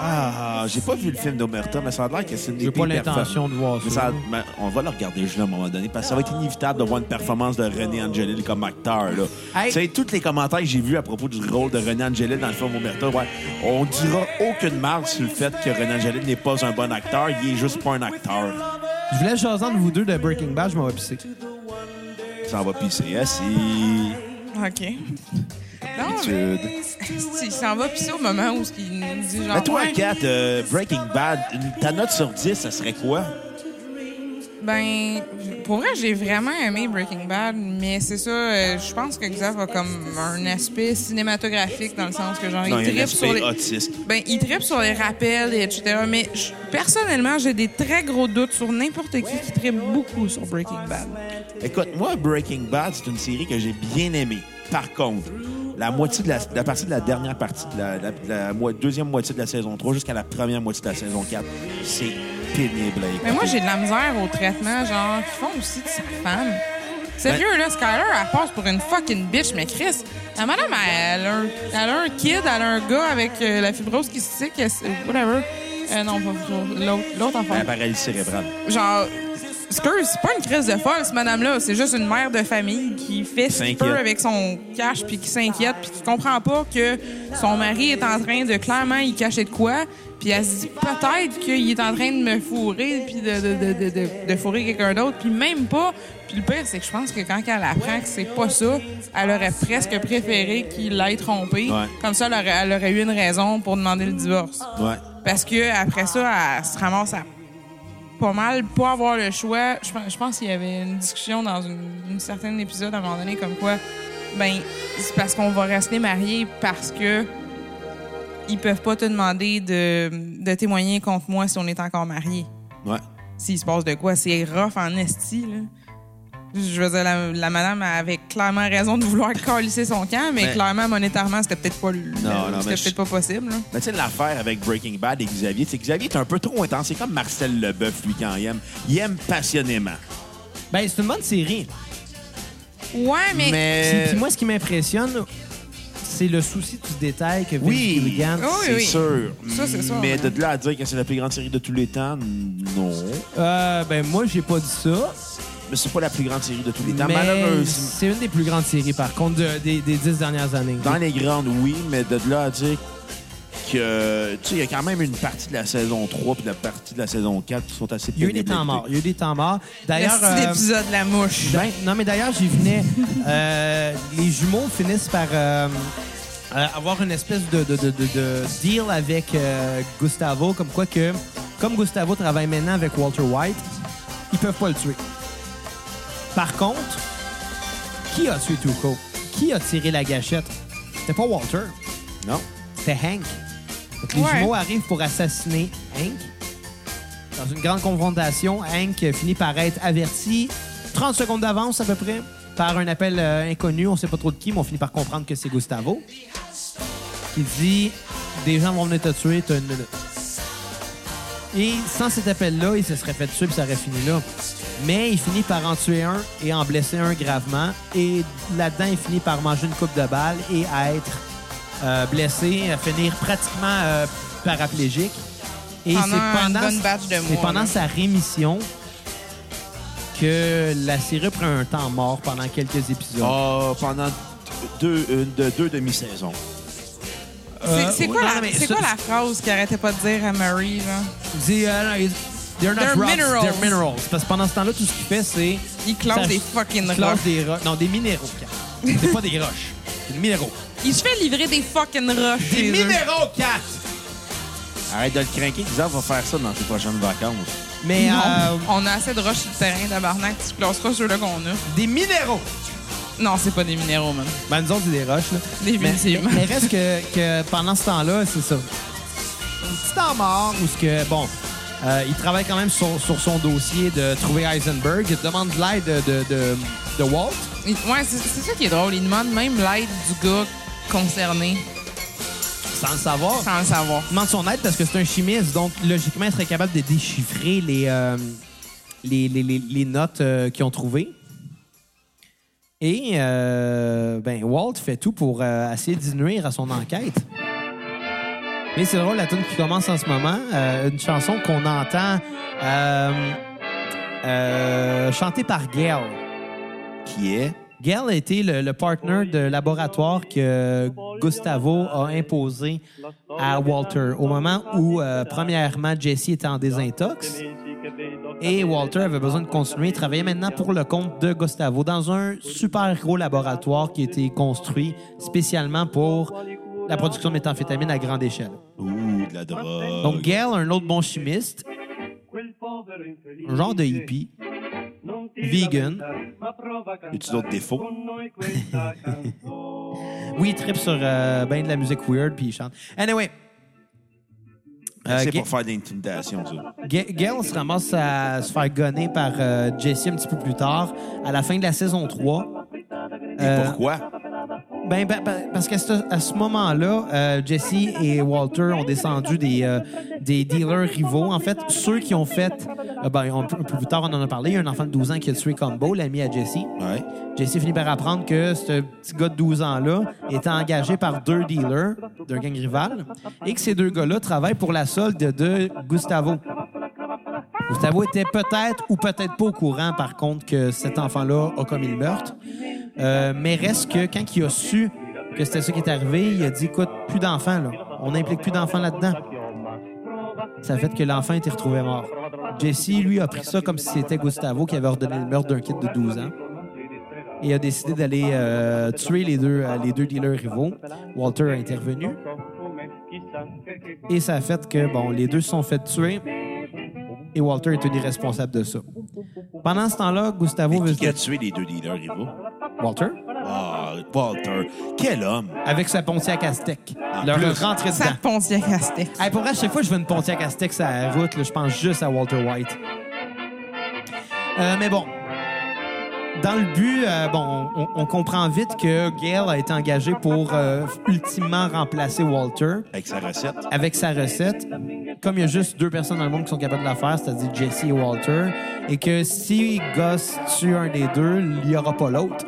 Ah, j'ai pas vu le film d'Omerta, mais ça a l'air que c'est une J'ai pas l'intention de voir Mais ça. mais on va le regarder juste là, à un moment donné, parce que ça va être inévitable de voir une performance de René Angelil comme acteur. Là. Hey. Tu sais, tous les commentaires que j'ai vus à propos du rôle de René Angelil dans le film Omerta, ouais, on dira aucune marque sur le fait que René Angelil n'est pas un bon acteur, il est juste pas un acteur. Je voulais jaser entre vous deux de Breaking Bad, je m'en vais pisser. Ça en va pisser, c'est OK. Non, habitude. mais il s'en va pisser au moment où il nous dit genre... Mais toi, ouais, Kat, euh, Breaking Bad, ta note sur 10, ça serait quoi? Ben, pour vrai, j'ai vraiment aimé Breaking Bad, mais c'est ça, euh, je pense que Xav a comme un aspect cinématographique dans le sens que genre, Non, il il tripe sur les... autiste. Ben, il tripe sur les rappels, et etc. Mais je- personnellement, j'ai des très gros doutes sur n'importe qui qui tripe beaucoup sur Breaking Bad. Écoute, moi, Breaking Bad, c'est une série que j'ai bien aimée. Par contre, la moitié de la, la partie de la dernière partie, de la, la- la mo- deuxième moitié de la saison 3 jusqu'à la première moitié de la saison 4, c'est pénible. Mais moi, j'ai de la misère au traitement, genre, qui font aussi de sa femme. Sérieux, Ben- là, Skyler, elle passe pour une fucking bitch, mais Chris, la madame, elle a un, elle a un kid, elle a un gars avec euh, la fibrose kystique, elle- whatever. Euh, non, pas l'autre, l'autre La enfant. paralysie cérébrale. Genre, excuse, c'est pas une crise de folle, cette madame-là. C'est juste une mère de famille qui fait ce qu'il peut avec son cash, puis qui s'inquiète, puis qui comprend pas que son mari est en train de clairement y cacher de quoi. Puis elle se dit peut-être qu'il est en train de me fourrer, puis de, de, de, de, de, de fourrer quelqu'un d'autre, puis même pas. Puis le pire, c'est que je pense que quand elle apprend que c'est pas ça, elle aurait presque préféré qu'il l'ait trompé. Ouais. Comme ça, elle aurait, elle aurait eu une raison pour demander le divorce. Ouais. Parce que après ça, elle se ramasse à pas mal pas avoir le choix. Je pense, je pense qu'il y avait une discussion dans une, une certaine épisode à un moment donné comme quoi, ben, c'est parce qu'on va rester mariés parce que ils peuvent pas te demander de, de témoigner contre moi si on est encore mariés. Ouais. S'il se passe de quoi, c'est rough en esti, là. Je veux dire, la, la madame avait clairement raison de vouloir [LAUGHS] calisser son camp, mais Mais- clairement, monétairement, c'était peut-être pas, le- Non, non, c'était mais peut-être je- pas possible. là. Mais tu sais, l'affaire avec Breaking Bad et Xavier, c'est que Xavier est un peu trop intense. C'est comme Marcel Leboeuf, lui, quand il aime. Il aime passionnément. Ben, c'est une bonne série. Ouais, mais. Mais. Puis- moi, ce qui m'impressionne, c'est le souci du détail que Vince Oui. Gilligan... Oh, oui, c'est oui. sûr. Ça, c'est sûr, Mais hein. de là à dire que c'est la plus grande série de tous les temps, non. Euh, ben, moi, j'ai pas dit ça. Mais c'est pas la plus grande série de tous les temps. Mais Malheureusement. c'est une des plus grandes séries, par contre, de- des, des dix dernières années. Dans les grandes, oui, mais de là à dire que. Tu sais, il y a quand même une partie de la saison 3 puis la partie de la saison 4 qui sont assez Il y a eu des pénibles à temps écouter. morts. Il y a eu des temps morts. Le D'ailleurs... euh, d'épisode La Mouche. ben, non, mais d'ailleurs, j'y venais. Euh, les jumeaux finissent par euh, euh, avoir une espèce de, de- de- de- de deal avec euh, Gustavo, comme quoi que, comme Gustavo travaille maintenant avec Walter White, ils peuvent pas le tuer. Par contre, qui a tué Tuco? Qui a tiré la gâchette? C'était pas Walter, Non? c'était Hank. Donc, les Ouais. jumeaux arrivent pour assassiner Hank. Dans une grande confrontation, Hank finit par être averti 30 secondes d'avance à peu près par un appel euh, inconnu, on sait pas trop de qui, mais on finit par comprendre que c'est Gustavo. Qui dit Des gens vont venir te tuer, t'as une minute. Et sans cet appel-là, il se serait fait tuer puis ça aurait fini là. Mais il finit par en tuer un et en blesser un gravement. Et là-dedans, il finit par manger une coupe de balles et à être euh, blessé, à finir pratiquement euh, paraplégique. Et Pendant c'est une pendant, bonne batch de c'est mois, pendant là. sa rémission que la série prend un temps mort pendant quelques épisodes. Ah, pendant deux, une de deux demi-saisons. C'est- Euh, c'est quoi, ouais, la, non, mais c'est ça- quoi la phrase qu'il arrêtait pas de dire à Murray? Là? Euh, non, ils- they're not They're rocks, minerals. they're minerals. Parce que pendant ce temps-là, tout ce qu'il fait, c'est Il classe des fucking il classe roches. des roches. Non, des minéraux, Kat. C'est pas des roches. C'est des minéraux. [LAUGHS] Il se fait livrer des fucking roches. Des minéraux, Kat! Arrête de le craquer, Xav va faire ça dans tes prochaines vacances. Mais Non, euh, On a assez de roches sur le terrain, tabarnak. Tu classeras ceux-là qu'on a. des minéraux. Non, c'est pas des minéraux, man. Ben, nous autres, c'est des roches, là. Mais, Définitivement. mais- mais reste que, que pendant ce temps-là, c'est ça. Un petit temps mort où ce que, bon, euh, il travaille quand même sur, sur son dossier de trouver Heisenberg. Il demande de l'aide de, de, de, Walt. Il- Ouais, c'est ça qui est drôle. Il demande même l'aide du gars concerné, Sans le savoir. sans le savoir. Il demande son aide parce que c'est un chimiste, donc logiquement, il serait capable de déchiffrer les, euh, les, les, les- les notes euh, qu'ils ont trouvées. Et ben, Walt fait tout pour essayer de nuire à son enquête. Mais c'est drôle, la tune qui commence en ce moment, euh, une chanson qu'on entend euh, euh, chantée par Gail. Qui est? Gail a été le, le partner de laboratoire que Gustavo a imposé à Walter au moment où, euh, premièrement, Jesse était en désintox et Walter avait besoin de continuer. Il travaillait maintenant pour le compte de Gustavo dans un super gros laboratoire qui a été construit spécialement pour la production de méthamphétamine à grande échelle. Ouh, de la drogue. Donc, Gail, un autre bon chimiste, un genre de hippie, vegan. As-tu d'autres défauts? [LAUGHS] Oui, il tripe sur euh, ben de la musique weird puis il chante. Anyway. Euh, c'est pour faire de l'intimidation, ça. Ga- Gail se ramasse à se faire gonner par euh, Jesse un petit peu plus tard, à la fin de la saison 3. Et Euh, pourquoi? Ben, ben, ben, parce qu'à ce, à ce moment-là, euh, Jesse et Walter ont descendu des, euh, des dealers rivaux. En fait, ceux qui ont fait... euh, ben, on- un peu plus tard, on en a parlé. Il y a un enfant de 12 ans qui a tué Combo, l'ami à Jesse. Ouais. Jesse finit par apprendre que ce petit gars de 12 ans-là était engagé par deux dealers d'un gang rival et que ces deux gars-là travaillent pour la solde de Gustavo. Gustavo était peut-être ou peut-être pas au courant, par contre, que cet enfant-là a commis le meurtre. Euh, mais reste que quand il a su que c'était ça qui est arrivé, il a dit écoute, plus d'enfants, là. On n'implique plus d'enfants là-dedans. Ça fait que l'enfant a été retrouvé mort. Jesse, lui, a pris ça comme si c'était Gustavo qui avait ordonné le meurtre d'un kid de 12 ans. Et a décidé d'aller euh, tuer les deux, euh, les deux dealers rivaux. Walter a intervenu. Et ça a fait que, bon, les deux se sont fait tuer. Et Walter est tenu responsable de ça. Pendant ce temps-là, Gustavo Mais veut qui a tué les deux dealers rivaux? Walter? Ah, Walter. Quel homme! avec sa Pontiac Aztec. En Leur plus. rentrée dedans. Pontiac Aztec. Hey, pour vrai, à chaque fois que je vois une Pontiac Aztec sur la route, là, je pense juste à Walter White. Euh, mais bon, dans le but, euh, bon, on, on comprend vite que Gail a été engagé pour euh, ultimement remplacer Walter Avec sa recette. avec sa recette. Comme il y a juste deux personnes dans le monde qui sont capables de la faire, c'est-à-dire Jesse et Walter, et que si Gus tue un des deux, il n'y aura pas l'autre.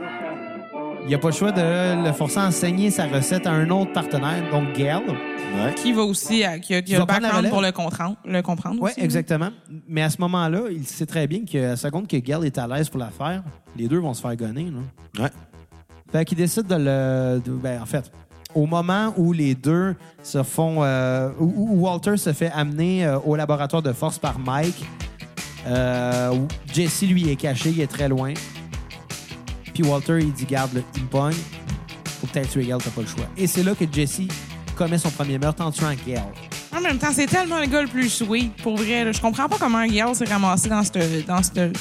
Il n'y a pas le choix de le forcer à enseigner sa recette à un autre partenaire, donc Gail. Ouais. Qui va aussi, à- qui a, qui a background pour le comprendre. Le comprendre Oui, aussi. exactement. Mais à ce moment-là, il sait très bien que la seconde que Gail est à l'aise pour la faire, les deux vont se faire gonner. Là. Ouais. Fait qu'il décide de le. de- ben, en fait, au moment où les deux se font. euh, où, où Walter se fait amener euh, au laboratoire de force par Mike, euh, où Jesse, lui, est caché, il est très loin. Puis Walter, il dit Garde, là, il me pogne. Faut tu tuer Gail, t'as pas le choix. Et c'est là que Jesse commet son premier meurtre en tuant Gail. En même temps, c'est tellement le gars le plus sweet, pour vrai. là. Je comprends pas comment Gail s'est ramassé dans, cette, dans cette-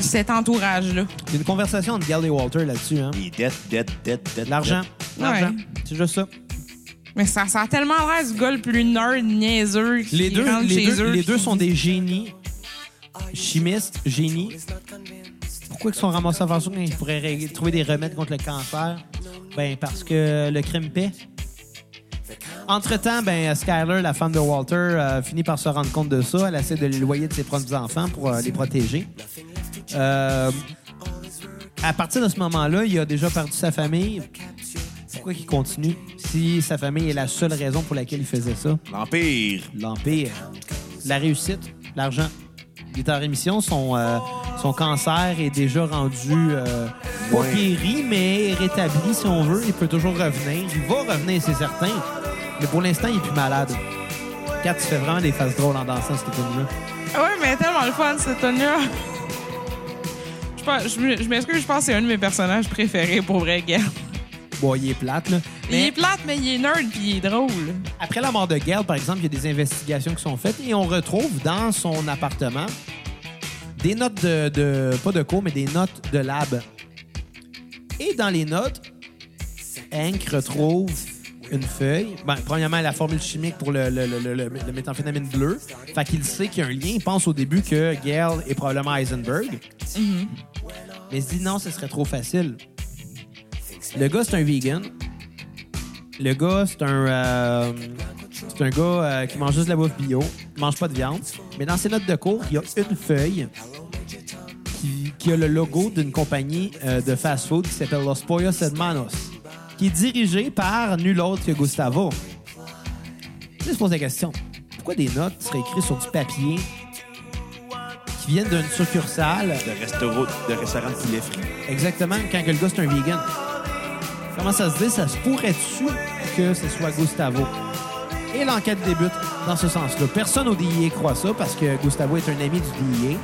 cet entourage-là. Il y a une conversation entre Gail et Walter là-dessus. Hein? Il est dead, dead, dead, dead. L'argent. L'argent. Ouais. C'est juste ça. Mais ça, ça a tellement l'air du gars le plus nerd, niaiseux, qui Les deux, rentre les chez deux, eux. les puis deux sont des génies. Chimistes, génies. Pourquoi ils sont ramassés faire ça quand ils pourraient trouver des remèdes contre le cancer? Ben, parce que le crime paie. Entre-temps, ben, Skyler, la femme de Walter, euh, finit par se rendre compte de ça. Elle essaie de l'éloigner de ses propres enfants pour euh, les protéger. Euh, à partir de ce moment-là, il a déjà perdu sa famille. Pourquoi il continue si sa famille est la seule raison pour laquelle il faisait ça? L'Empire. L'Empire. La réussite, l'argent. Il est en rémission. Son, euh, son cancer est déjà rendu euh, pas Ouais. guéri, mais rétabli, si on veut. Il peut toujours revenir. Il va revenir, c'est certain. Mais pour l'instant, il est plus malade. Kat, tu fais vraiment des faces drôles en dansant, cette tune-là. Ah Ouais, mais tellement le fun, cette tune-là. Je m'excuse, je pense que c'est un de mes personnages préférés pour vrai, gars. Bon, il est plate, là. Il Mais est plate, mais il est nerd puis il est drôle. après la mort de Gale, par exemple, il y a des investigations qui sont faites et on retrouve dans son appartement des notes de, de- pas de cours, mais des notes de lab. Et dans les notes, Hank retrouve une feuille. Ben, premièrement, la formule chimique pour le, le, méthamphétamine bleu. Fait qu'il sait qu'il y a un lien. Il pense au début que Gale est probablement Heisenberg. Mais il se dit non, ce serait trop facile. Le gars, c'est un vegan. Le gars, c'est un, euh, c'est un gars euh, qui mange juste de la bouffe bio, mange pas de viande. Mais dans ses notes de cours, il y a une feuille qui, qui a le logo d'une compagnie euh, de fast-food qui s'appelle Los Pollos Hermanos, qui est dirigée par nul autre que Gustavo. Je se pose la question pourquoi des notes seraient écrites sur du papier qui viennent d'une succursale? De restaurant de, restaurant de poulet frit. Exactement, quand le gars, c'est un vegan. Comment ça se dit? Ça se pourrait-tu que ce soit Gustavo? Et l'enquête débute dans ce sens-là. Personne au DIA croit ça parce que Gustavo est un ami du DIA.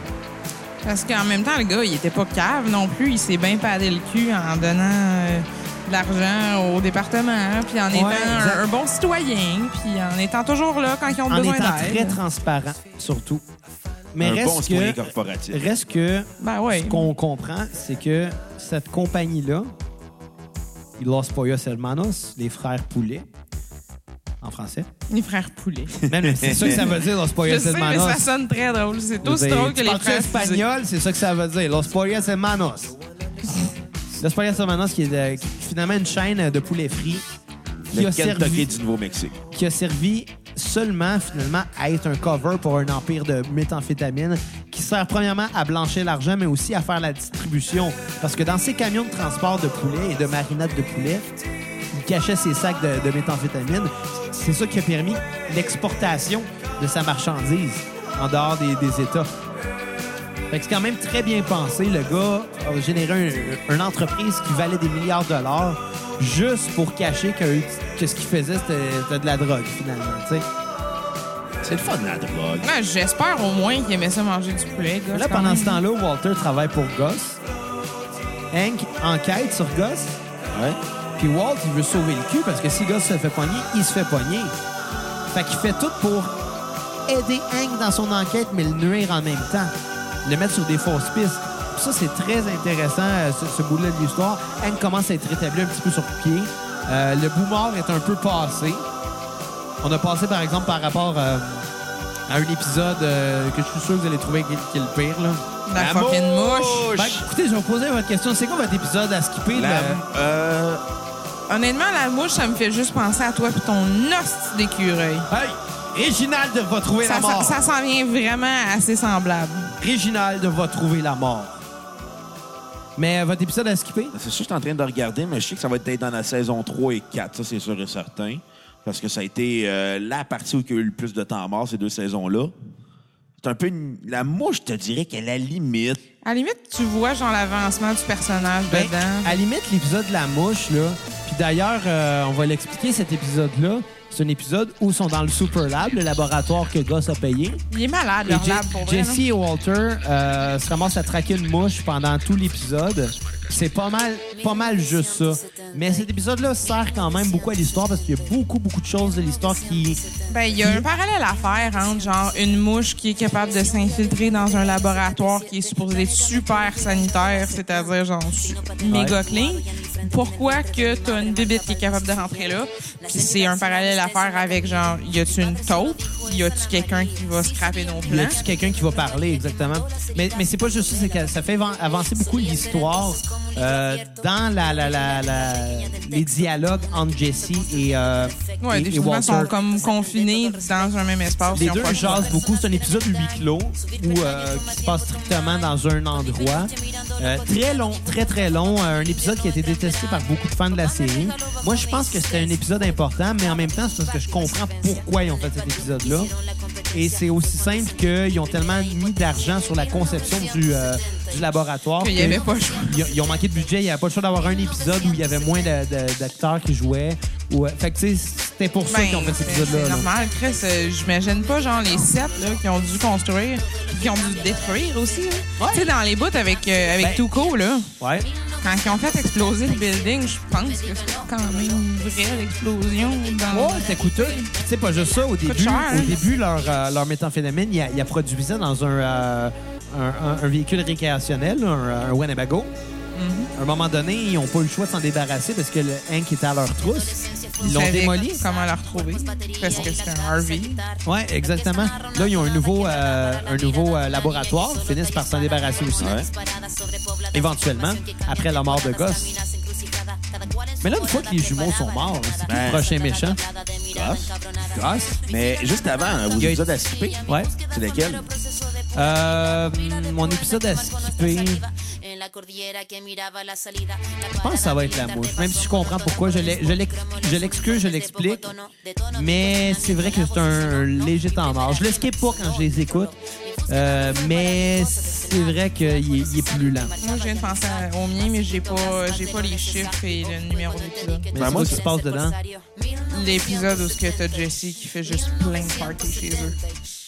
Parce qu'en même temps, le gars, il était pas cave non plus. Il s'est bien padé le cul en donnant euh, de l'argent au département, puis en étant un, un bon citoyen, puis en étant toujours là quand ils ont En besoin étant très d'aide. transparent, surtout. Mais un reste bon citoyen que, corporatif. reste que Ben ouais. ce qu'on comprend, c'est que cette compagnie-là, Los Pollos Hermanos, les frères Poulet, en français. Les frères poulets. [LAUGHS] Même, c'est ça que ça veut dire, Los Pollos Je sais, mais Hermanos. ça sonne très drôle. C'est aussi drôle que les frères espagnol, c'est ça que ça veut dire. Los Pollos Hermanos. Los Pollos Hermanos, qui est de- qui est finalement une chaîne de poulets frits qui Le a, servi, du Nouveau-Mexique. qui a servi seulement, finalement, à être un cover pour un empire de méthamphétamine qui sert premièrement à blanchir l'argent, mais aussi à faire la distribution. Parce que dans ces camions de transport de poulet et de marinade de poulet, il cachait ses sacs de, méthamphétamine. C'est ça qui a permis l'exportation de sa marchandise en dehors des, États. Fait que c'est quand même très bien pensé. Le gars a généré un- une entreprise qui valait des milliards de dollars juste pour cacher que, que ce qu'il faisait, c'était de la drogue, finalement. tu sais. C'est le fun, la drogue. Ouais, J'espère au moins qu'il aimait ça manger du poulet. gars. Là, pendant ce temps-là, Walter travaille pour Gus. Hank enquête sur Gus. Ouais. Puis Walt, il veut sauver le cul parce que si Gus se fait pogner, il se fait pogner. Fait qu'il fait tout pour aider Hank dans son enquête, mais le nuire en même temps. Le mettre sur des fausses pistes. Puis ça, c'est très intéressant, euh, ce, ce bout-là de l'histoire. Hank commence à être rétabli un petit peu sur pied. Euh, le bout mort est un peu passé. On a passé, par exemple, par rapport euh, à un épisode euh, que je suis sûr que vous allez trouver qui, qui est le pire. Là. La fucking mouche. Ben, écoutez, je vais vous poser votre question. C'est quoi votre épisode à skipper? La, là? euh, Honnêtement, la mouche, ça me fait juste penser à toi puis ton hostie d'écureuil. Hey! Réginald va trouver Ça, la mort. ça, ça s'en vient vraiment assez semblable. Réginald va trouver la mort. Mais euh, votre épisode à skipper? c'est ça que je suis en train de regarder, mais je sais que ça va être dans la saison 3 et 4, ça c'est sûr et certain. Parce que ça a été euh, la partie où il y a eu le plus de temps mort, ces deux saisons-là. C'est un peu une... La mouche, je te dirais qu'elle est à la limite. À la limite, tu vois genre l'avancement du personnage Ben, dedans. à la limite, l'épisode de la mouche, là. Puis d'ailleurs, euh, on va l'expliquer, cet épisode-là. C'est un épisode où ils sont dans le Super Lab, le laboratoire que Gus a payé. Il est malade, leur lab, pour vrai. Jesse et Walter euh, se ramassent à traquer une mouche pendant tout l'épisode. C'est pas mal, pas mal juste ça. Mais cet épisode-là sert quand même beaucoup à l'histoire parce qu'il y a beaucoup, beaucoup de choses de l'histoire qui. Ben, il y a un parallèle à faire entre genre une mouche qui est capable de s'infiltrer dans un laboratoire qui est supposé être super sanitaire, c'est-à-dire genre méga clean. Pourquoi que t'as une bébête qui est capable de rentrer là? Puis c'est un parallèle à faire avec genre, y a-tu une taupe y a-tu quelqu'un qui va scraper nos Y plans? a-tu quelqu'un qui va parler exactement? Mais, mais c'est pas juste ça, c'est que ça fait avan- avancer beaucoup l'histoire euh, dans la, la, la, la- les dialogues entre Jesse et, euh, Ouais, et- et définitivement, Walter. sont comme confinés dans un même espace. Les ont deux jasent beaucoup. C'est un épisode huis clos où, euh, qui se passe strictement dans un endroit. Euh, très long, très très long. Un épisode qui a été détesté par beaucoup de fans de la série. Moi, je pense que c'était un épisode important, mais en même temps, c'est parce que je comprends pourquoi ils ont fait cet épisode-là. Et c'est aussi simple qu'ils ont tellement mis d'argent sur la conception du, euh, du laboratoire. Qu'il avait pas le choix. ils, ils ont manqué de budget. Il n'y avait pas le choix d'avoir un épisode où il y avait moins d'acteurs qui jouaient. Ou, euh, fait que, tu sais, c'était pour ça Ben, qu'ils ont fait cet épisode-là. C'est normal, Chris. euh, J'imagine pas, genre, les sets qui ont dû construire, qui ont dû détruire aussi. Tu sais, dans les bouts avec, euh, avec Ben- Tuco, là, Ouais. quand ils ont fait exploser le building, je pense que c'était quand même une vraie explosion. Dans... Ouais, c'était coûteux. Tu sais, pas juste ça. Au début, cher, au hein? début leur, euh, leur méthamphétamine, il a, il a produit ça dans un, un, un- un véhicule récréationnel, un, un Winnebago. Mm-hmm. À un moment donné, ils n'ont pas eu le choix de s'en débarrasser parce que le Hank était à leur trousse. Ils l'ont démoli. Comment la retrouver? Parce que c'est un RV. Oui, exactement. Là, ils ont un nouveau, euh, un nouveau euh, laboratoire. Ils finissent par s'en débarrasser aussi. Ouais. Éventuellement, après la mort de Goss. Mais là, une fois que les jumeaux sont morts, c'est Ben. le prochain méchant? Goss. Goss? Mais juste avant, vos Il y a- épisodes à skipper, Ouais. c'est lesquels? Euh, mon épisode à skipper, Je pense que ça va être la mouche. Même si je comprends pourquoi, je l'excuse, je l'explique. mais c'est vrai que c'est un léger temps mort. Je le skip pas quand je les écoute, euh, mais c'est vrai qu'il est, plus lent. Moi, je viens de penser au mien, mais j'ai pas, j'ai pas les chiffres et le numéro d'épisode. Mais Ben, moi, quoi qui se passe dedans? L'épisode où ce que t'as Jesse qui fait juste plein de parties chez eux.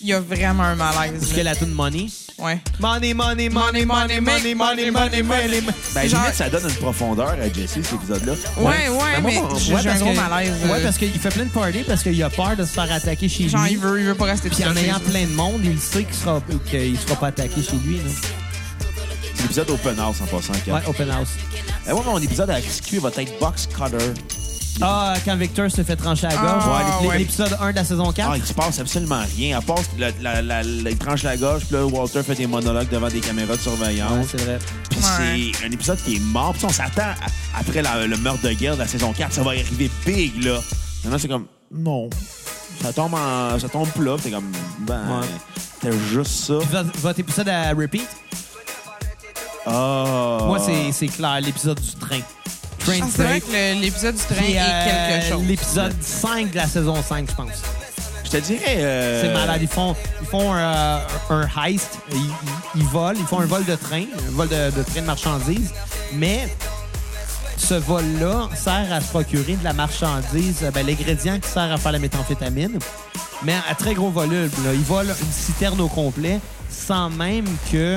Il y a vraiment un malaise. Parce là. que la tune Money. Ouais. Money, money, money, money, money, money, money, money. Ben, Genre- limite, ça donne une profondeur à Jesse, cet épisode-là. Ouais, ouais, Ben, moi, mais mon- j'ai Ouais, un gros que- malaise. Ouais, euh, parce qu'il fait plein de parties parce qu'il a peur de se faire attaquer chez Genre, lui. il veut, il veut pas rester tout Puis en ayant plein de monde, il sait qu'il sera, qu'il sera pas attaqué chez lui. là. C'est l'épisode Open House en passant. Ouais, open house. Ben, moi, mon épisode à skipper va être Box Cutter. Ah, quand Victor se fait trancher à la gorge. Ah, ouais. L'épisode 1 de la saison 4. Ah, il se passe absolument rien. À part la, la, la, la- il tranche la gorge, puis là, Walter fait des monologues devant des caméras de Ouais, surveillance. c'est vrai. Puis Ouais. c'est un épisode qui est mort. Puis on s'attend, après la- le meurtre de guerre de la saison 4, ça va arriver big, là. Maintenant, c'est comme, non. Ça tombe, en, ça tombe plat. puis C'est comme, ben, Ouais. c'était juste ça. Puis votre, épisode à repeat, Ah. moi, c'est- c'est clair, l'épisode du train. Train Ah, c'est vrai Break. que l'épisode du train est euh, quelque chose. L'épisode 5 de la saison 5, je pense. Je te dirais. euh, C'est malade. Ils font, ils font un, un heist. Ils, ils- ils volent. Ils font un vol de train, un vol de, de train de marchandises. Mais ce vol-là sert à se procurer de la marchandise, euh, ben, l'ingrédient qui sert à faire la méthamphétamine. Mais à très gros volume. Là. Ils volent une citerne au complet sans même que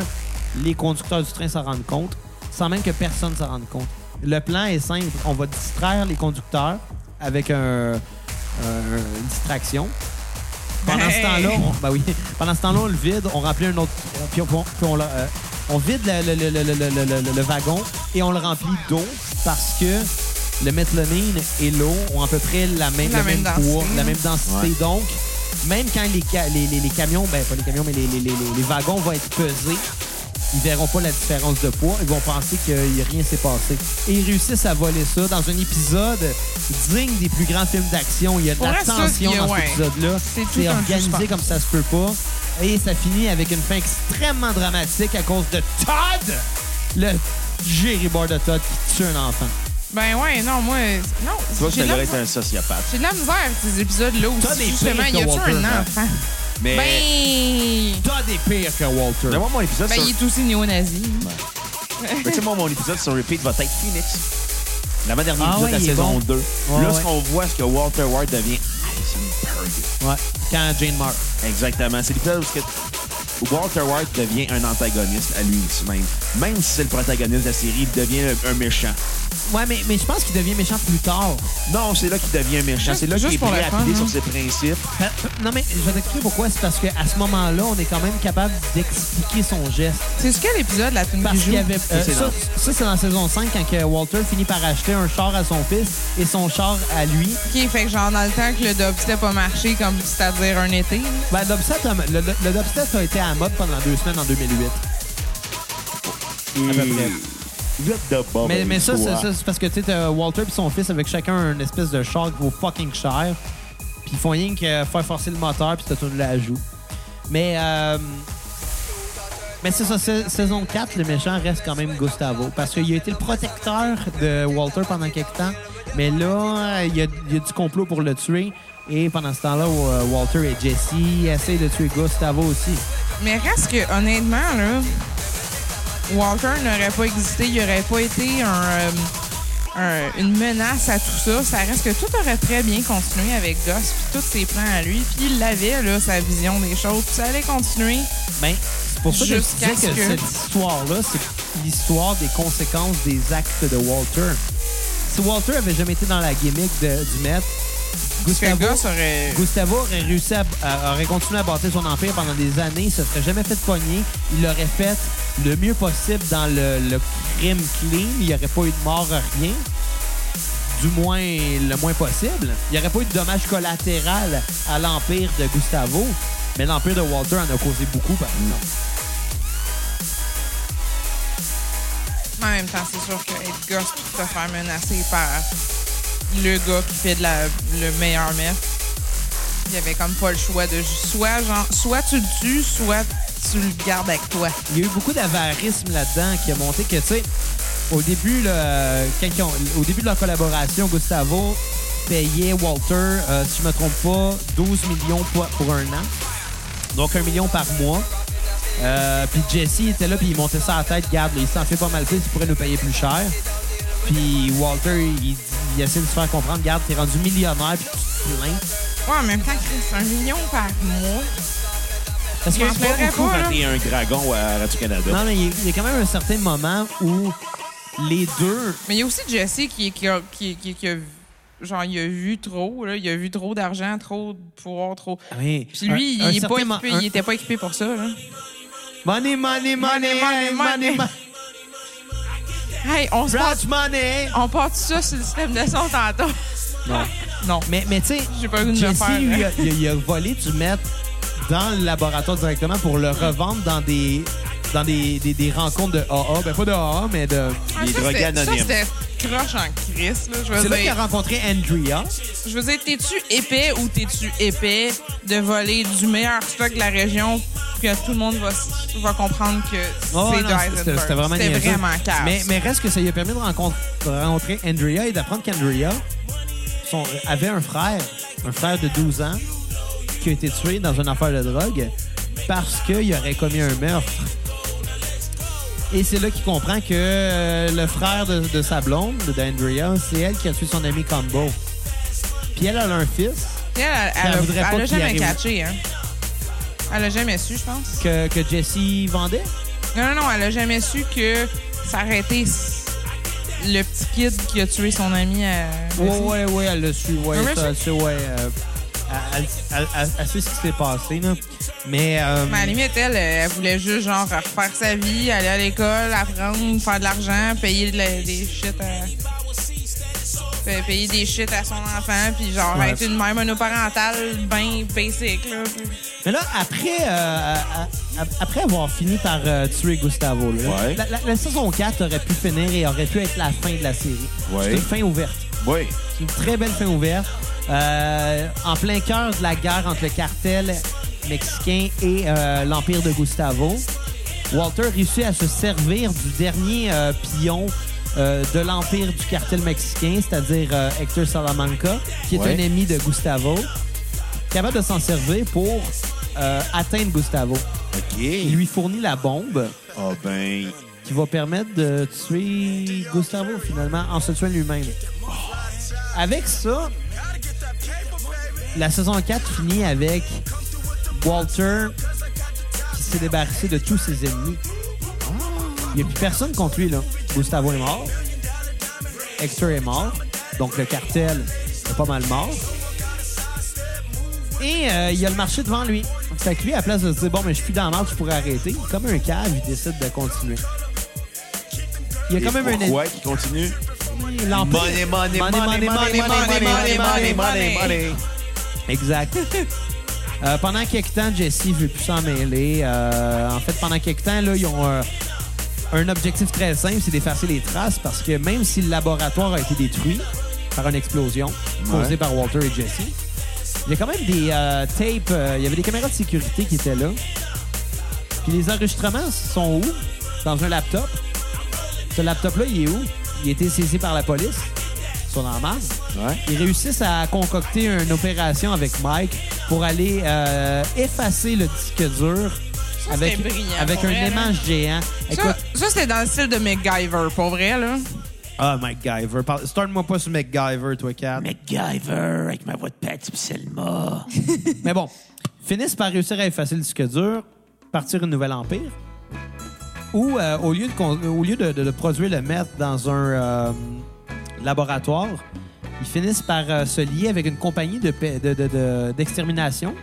les conducteurs du train s'en rendent compte, sans même que personne s'en rende compte. Le plan est simple. On va distraire les conducteurs avec un- un- une distraction. Pendant ce temps-là, on, ben oui, pendant ce temps-là, on le vide, on remplit un autre. Puis on, puis on, le- euh, on vide le, le- le- le- le- le- le- le wagon et on le remplit d'eau parce que le méthamphétamine et l'eau ont à peu près la même, La le même même poids, densité. la même densité. Ouais. Donc, même quand les, ca- les, les- les camions, ben pas les camions, mais les, les- les- les- les wagons vont être pesés, ils verront pas la différence de poids. Ils vont penser que a rien s'est passé. Et ils réussissent à voler ça dans un épisode digne des plus grands films d'action. Il y a de la tension a- dans ouais. cet épisode-là. C'est organisé comme ça se peut pas. Et ça finit avec une fin extrêmement dramatique à cause de Todd, le géribord de Todd qui tue un enfant. Ben ouais, non, moi. Non, Tu vois que ce gars est un sociopathe. j'ai de la misère ces épisodes-là est justement, il y Walter, un enfant? Mais. Ben. Todd est pire que Walter. mais moi, mon épisode Ben, sur... il est aussi néo-nazi. Mais tu sais, moi, mon épisode sur repeat va être Phoenix. L'avant-dernier Ah épisode ouais, de la saison bon. 2. Ouais, là, ouais. ce qu'on voit, c'est que Walter White devient Heisenberg. Ouais, quand Jane meurt. Exactement. C'est l'épisode où ce que- où Walter White devient un antagoniste à lui même. Même si c'est le protagoniste de la série, il devient un, un méchant. Ouais, mais, mais je pense qu'il devient méchant plus tard. Non, c'est là qu'il devient méchant. Juste- C'est là qu'il juste est pour prêt le à fun, piler hein. sur ses principes. Euh, Non, mais je vais t'expliquer pourquoi. C'est parce qu'à ce moment-là, on est quand même capable d'expliquer son geste. C'est ce quel épisode, la tune Parce qui qu'il joue? y avait. euh, c'est ça, dans- ça, c'est dans la saison 5 quand que Walter finit par acheter un char à son fils et son char à lui. OK, fait que genre dans le temps que le dubstep a marché, comme c'est-à-dire un été. là. Ben, le, dubstep, a- le, le dubstep a été à la mode pendant deux semaines en 2008. Et... peu près. Vite de bas, Mais, mais ça, c'est ça, parce que tu sais, t'as Walter et son fils avec chacun une espèce de char qui vaut fucking cher. Puis ils font rien que faire forcer le moteur puis t'as tout la joue. Mais, euh, mais c'est ça, sa- saison 4, le méchant reste quand même Gustavo. Parce qu'il a été le protecteur de Walter pendant quelques temps. Mais là, il y a, il y a du complot pour le tuer. Et pendant ce temps-là, euh, Walter et Jesse essayent de tuer Gustavo aussi. Mais reste que, honnêtement, là, Walter n'aurait pas existé, il n'aurait pas été un, euh, un- une menace à tout ça. Ça reste que tout aurait très bien continué avec Gus, puis tous ses plans à lui. Puis il avait, là, sa vision des choses, puis ça allait continuer. Ben, c'est pour ça que je disais que, que- cette histoire-là, c'est l'histoire des conséquences des actes de Walter. Si Walter avait jamais été dans la gimmick de- du maître, Gustavo, Gus aurait... Gustavo aurait réussi à, à- aurait continué à bâtir son empire pendant des années, il se serait jamais fait pogner, il l'aurait fait le mieux possible dans le, le crime clean, il n'y aurait pas eu de mort, rien. Du moins, le moins possible. Il n'y aurait pas eu de dommage collatéral à l'empire de Gustavo, mais l'empire de Walter en a causé beaucoup, par exemple. En même temps, c'est sûr qu'être Gus puis te faire menacer par le gars qui fait de la, le meilleur meth, il y avait comme pas le choix de soit genre soit tu le tues, soit tu le gardes avec toi. Il y a eu beaucoup d'avarisme là-dedans qui a monté que, tu sais, au début, là, quand au début de leur collaboration, Gustavo payait Walter, euh, si je me trompe pas, 12 millions pour, pour un an. Donc, un million par mois. Euh, puis Jesse était là, puis il montait ça à la tête. Garde, il s'en fait pas mal plus, il pourrait nous payer plus cher. Puis Walter, il, il essaie de se faire comprendre, garde, t'es rendu millionnaire, puis tu te plains. Ouais, en même temps, Chris, un million par mois. Parce que Je c'est pas beaucoup pas, Quand là. t'es un dragon à Radio-Canada. Non, mais il y a- il y a quand même un certain moment où les deux Mais il y a aussi Jesse qui, qui, a, qui, qui- qui a- genre, il a vu trop, là. Il a vu trop d'argent, trop de pouvoir, trop. Oui. Puis lui, Un- un il, est pas équipé, un- il était pas équipé pour ça, là. Money, money, money, Money, money, money. money. Hey, on se. Brad money. On part tout ça sur le système de son tantôt. Non. [LAUGHS] Non. Mais, mais tu sais, de Jesse, faire, lui, il, a, il a volé du mètre dans le laboratoire directement pour le revendre dans des dans des, des, des rencontres de AA. Ben, pas de AA, mais de... Ah, Les ça, drogués c'était- anonymes. Ça, c'était croche en crise, là. Je C'est veux là qu'il a dire, rencontré Andrea. je veux dire, t'es-tu épais ou t'es-tu épais de voler du meilleur stock de la région pour que tout le monde va, va comprendre que Oh, c'est non, de c'était-? C'était vraiment C'était niaiseux. vraiment calme. Mais, mais reste que ça lui a permis de rencontrer, de rencontrer Andrea et d'apprendre qu'Andrea son- avait un frère, un frère de 12 ans, qui a été tué dans une affaire de drogue parce qu'il aurait commis un meurtre. Et c'est là qu'il comprend que euh, le frère de, de sa blonde, d'Andrea, c'est elle qui a tué son ami Combo. Puis elle, elle a un fils elle, elle, elle elle, voudrait a- pas elle a jamais arrive. catché, hein. Elle a jamais su, je pense. que, que Jesse vendait? Non, non, non, elle a jamais su que ça aurait été s- le petit kid qui a tué son ami à. Ouais, ouais, ouais, elle l'a su. Ouais, ça, ouais. euh, elle, elle- elle- elle sait ce qui s'est passé, là. Mais. euh, Mais à la limite, elle, elle voulait juste, genre, refaire sa vie, aller à l'école, apprendre, faire de l'argent, payer de la- des shit à. pa- Payer des shit à son enfant, puis genre, Ouais. être une mère monoparentale bien basic, là. Mais là, après, euh, à- à- après avoir fini par euh, tuer Gustavo, là, Ouais. la, la- la saison 4 aurait pu finir et aurait pu être la fin de la série. Ouais. C'est une fin ouverte. Oui. C'est une très belle fin ouverte. Euh, en plein cœur de la guerre entre le cartel mexicain et euh, l'empire de Gustavo, Walter réussit à se servir du dernier euh, pion de l'empire du cartel mexicain, c'est-à-dire Hector Salamanca, qui est Ouais. un ami de Gustavo, capable de s'en servir pour atteindre Gustavo. OK. Il lui fournit la bombe Ah ben... qui va permettre de tuer Gustavo finalement en se tuant lui-même. Avec ça, la saison 4 finit avec Walter qui s'est débarrassé de tous ses ennemis. Il n'y a plus personne contre lui, là. Gustavo est mort. Hector est mort. Donc, le cartel est pas mal mort. Et euh, il y a le marché devant lui. Fait que lui, à la place de se dire, bon, mais je suis dans l'ordre, je pourrais arrêter, comme un cave, il décide de continuer. Il y a quand Et même un pourquoi qui continue? l'empire. Money, money, money, money, money, money, money, money, money. Exact. Euh, pendant quelques temps, Jesse veut plus s'en mêler. Euh, en fait, pendant quelques temps, là, ils ont un objectif très simple, c'est d'effacer les traces parce que même si le laboratoire a été détruit par une explosion causée Ouais. par Walter et Jesse, il y a quand même des euh, tapes, il y avait des caméras de sécurité qui étaient là. Puis les enregistrements sont où? Dans un laptop. Ce laptop-là, il est où? Il a été saisi par la police. La marge. Ouais. Ils réussissent à concocter une opération avec Mike pour aller euh, effacer le disque dur Ça, avec, un vrai, aimant là. géant. Ça, Écoute, ça, c'était dans le style de MacGyver, pour vrai, là. ah, MacGyver. Parle- Start-moi pas sur MacGyver, toi, Kat. MacGyver avec ma voix de pis Selma. [LAUGHS] Mais bon, finissent par réussir à effacer le disque dur, partir une nouvelle empire. Ou euh, au lieu, de, au lieu de, de- de produire le mettre dans un euh, laboratoire, ils finissent par euh, se lier avec une compagnie de pa- de- de- de- d'extermination.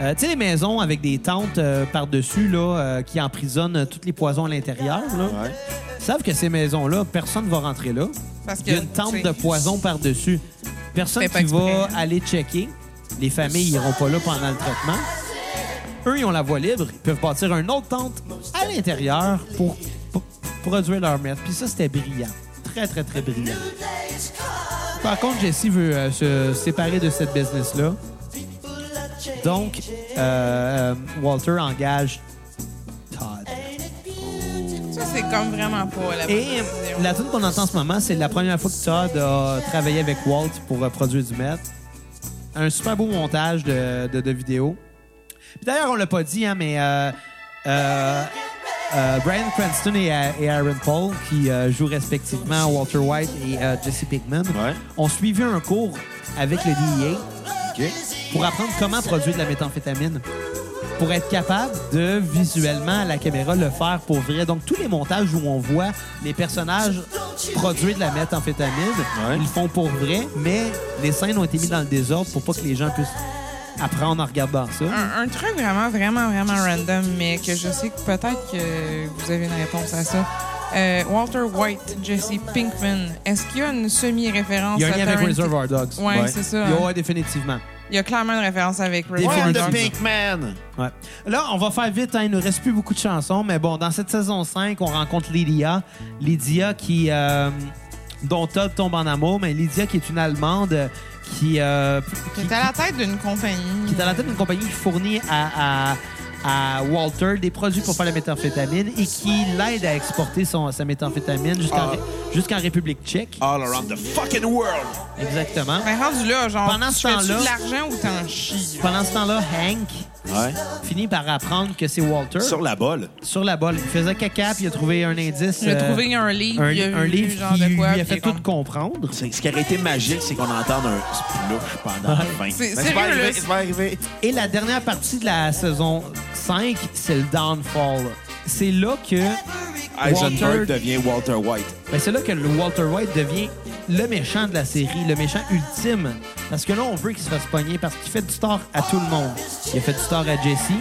Euh, tu sais, les maisons avec des tentes euh, par-dessus là, euh, qui emprisonnent tous les poisons à l'intérieur. là. Ouais. Ils savent que ces maisons-là, personne ne va rentrer là. Parce que, Il y a une tente de poison par-dessus. Personne qui va exprès. aller checker. Les familles n'iront pas là pendant le traitement. Eux, ils ont la voie libre. Ils peuvent bâtir une autre tente à l'intérieur pour, pour produire leur meth. Puis ça, c'était brillant. Très, très, très brillant. Par contre, Jesse veut euh, se séparer de cette business-là. Donc, euh, euh, Walter engage Todd. Ça, c'est comme vraiment pas la bonne Et décision. la tune qu'on entend en ce moment, c'est la première fois que Todd a travaillé avec Walt pour euh, produire du meth. Un super beau montage de, de, de vidéos. D'ailleurs, on l'a pas dit, hein, mais euh, euh, euh, Brian Cranston et, euh, et Aaron Paul, qui euh, jouent respectivement Walter White et euh, Jesse Pinkman, Ouais. ont suivi un cours avec le DEA pour apprendre comment produire de la méthamphétamine. Pour être capable de, visuellement, à la caméra, le faire pour vrai. Donc, tous les montages où on voit les personnages produire de la méthamphétamine, Ouais. ils le font pour vrai, mais les scènes ont été mises dans le désordre pour pas que les gens puissent apprendre en regardant ça. Un, un truc vraiment, vraiment, vraiment random, mais que je sais que peut-être que vous avez une réponse à ça. Euh, Walter White, Jesse Pinkman, est-ce qu'il y a une semi-référence Il y a un lien avec? Reservoir Dogs. Ouais, Ouais. c'est ça. Il y a- ouais, définitivement. Il y a clairement une référence avec Reservoir. Dogs. Pink Man? Ouais. Là, on va faire vite. Hein, il nous reste plus beaucoup de chansons. Mais bon, dans cette saison 5, on rencontre Lydia. Lydia qui... euh, dont Todd tombe en amour. Mais Lydia qui est une Allemande qui... euh, qui- Qui est à la tête d'une compagnie. qui est à la tête d'une compagnie qui fournit à, à- à Walter des produits pour faire la méthamphétamine et qui l'aide à exporter son, sa méthamphétamine jusqu'en Ah. jusqu'en République tchèque. All around the fucking world. Exactement. Ben, rendu là, genre, Pendant ce tu fais-tu temps-là- de l'argent ou t'en chies? Pendant ce temps-là, Hank Ouais. finit par apprendre que c'est Walter Sur la balle. sur la balle. Il faisait caca puis il a trouvé un indice. Il a euh, trouvé un livre, un, il a un vu livre genre qui de quoi. lui a fait tout comme- comprendre. Ce qui aurait été magique, c'est qu'on entende un splouche pendant la fin. C'est- arriver, va arriver. Et la dernière partie de la saison 5, c'est le downfall. C'est là que Eisenberg Walter- devient Walter White. Ben, c'est là que le Walter White devient le méchant de la série, le méchant ultime. Parce que là, on veut qu'il se fasse pogner parce qu'il fait du tort à tout le monde. Il a fait du tort à Jesse.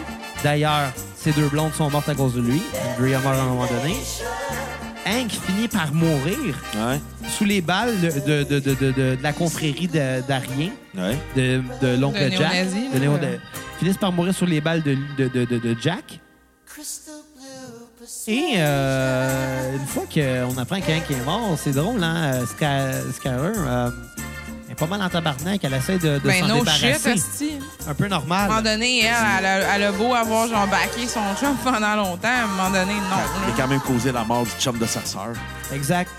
D'ailleurs, ses deux blondes sont mortes à cause de lui. Andrea meurt à un moment donné. Hank finit par mourir Ouais. sous les balles de, de- de- de- de- de la confrérie de- d'Arien, Ouais. de, de l'oncle De Jack. de néo- là. de- finissent par mourir sous les balles de, de- de- de- de Jack. Et euh, une fois qu'on apprend qu'un qui est mort, c'est drôle, hein? euh, Scarer euh, elle est pas mal en tabarnak. Elle essaie de, de Ben, s'en no débarrasser. shit. Un peu À un moment normal. donné, elle, elle a, elle a beau avoir genre backé son chum [LAUGHS] pendant longtemps, à un moment donné, non. Il a quand même causé la mort du chum de sa sœur. Exact.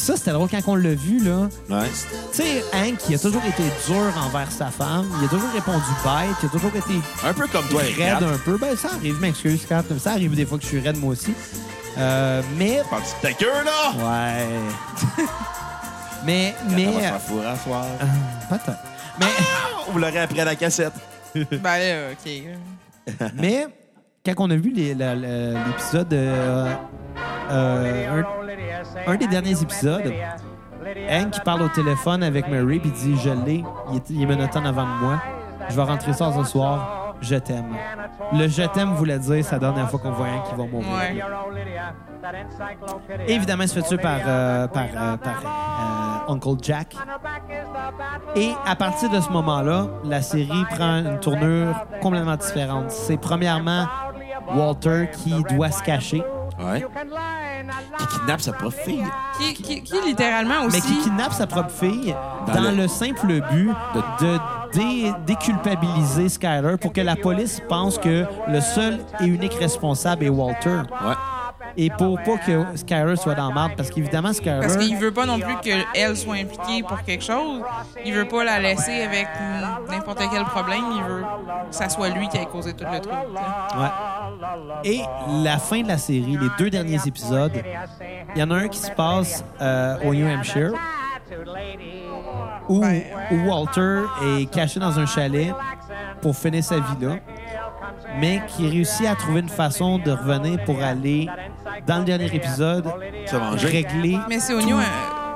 Puis ça, c'était drôle quand on l'a vu, là. Ouais. Tu sais, Hank, il a toujours été dur envers sa femme. Il a toujours répondu bête. Il a toujours été Un peu comme toi, raide un peu. Ben, ça arrive, m'excuse, Kat. Ça arrive des fois que je suis raide, moi aussi. Euh, mais... Parti de ta queue, là! Ouais. [LAUGHS] mais... mais... On va se faire fourrer à soir. euh, [LAUGHS] Peut-être. Mais... Vous l'aurez après la cassette. [LAUGHS] Ben OK. Mais quand on a vu l'épisode, euh, euh, un, un des derniers épisodes, Hank qui parle au téléphone avec Murray puis dit Je l'ai, il est, en avant de moi. Je vais rentrer ça ce soir. Je t'aime. Le je t'aime voulait dire c'est la dernière fois qu'on voit Hank qui va mourir. Ouais. Évidemment, il se fait tuer par, euh, par, par Uncle Jack. Et à partir de ce moment-là, la série prend une tournure complètement différente. C'est premièrement Walter qui doit se cacher, Ouais. Qui kidnappe sa propre fille. Qui, qui, qui, littéralement aussi. mais qui kidnappe sa propre fille Dans dans, le- le... simple but de dé- déculpabiliser Skyler pour que la police pense que le seul et unique responsable est Walter. Ouais. Et pour pas que Skyler soit dans marde, parce qu'évidemment, Skyler... Parce qu'il veut pas non plus qu'elle soit impliquée pour quelque chose. Il veut pas la laisser avec n'importe quel problème. Il veut que ça soit lui qui ait causé tout le truc. Ouais. Et la fin de la série, les deux derniers épisodes, il y en a un qui se passe euh, au New Hampshire où, où Walter est caché dans un chalet pour finir sa vie là, mais qui réussit à trouver une façon de revenir pour aller, dans le dernier épisode, Se venger. régler. Mais c'est au New,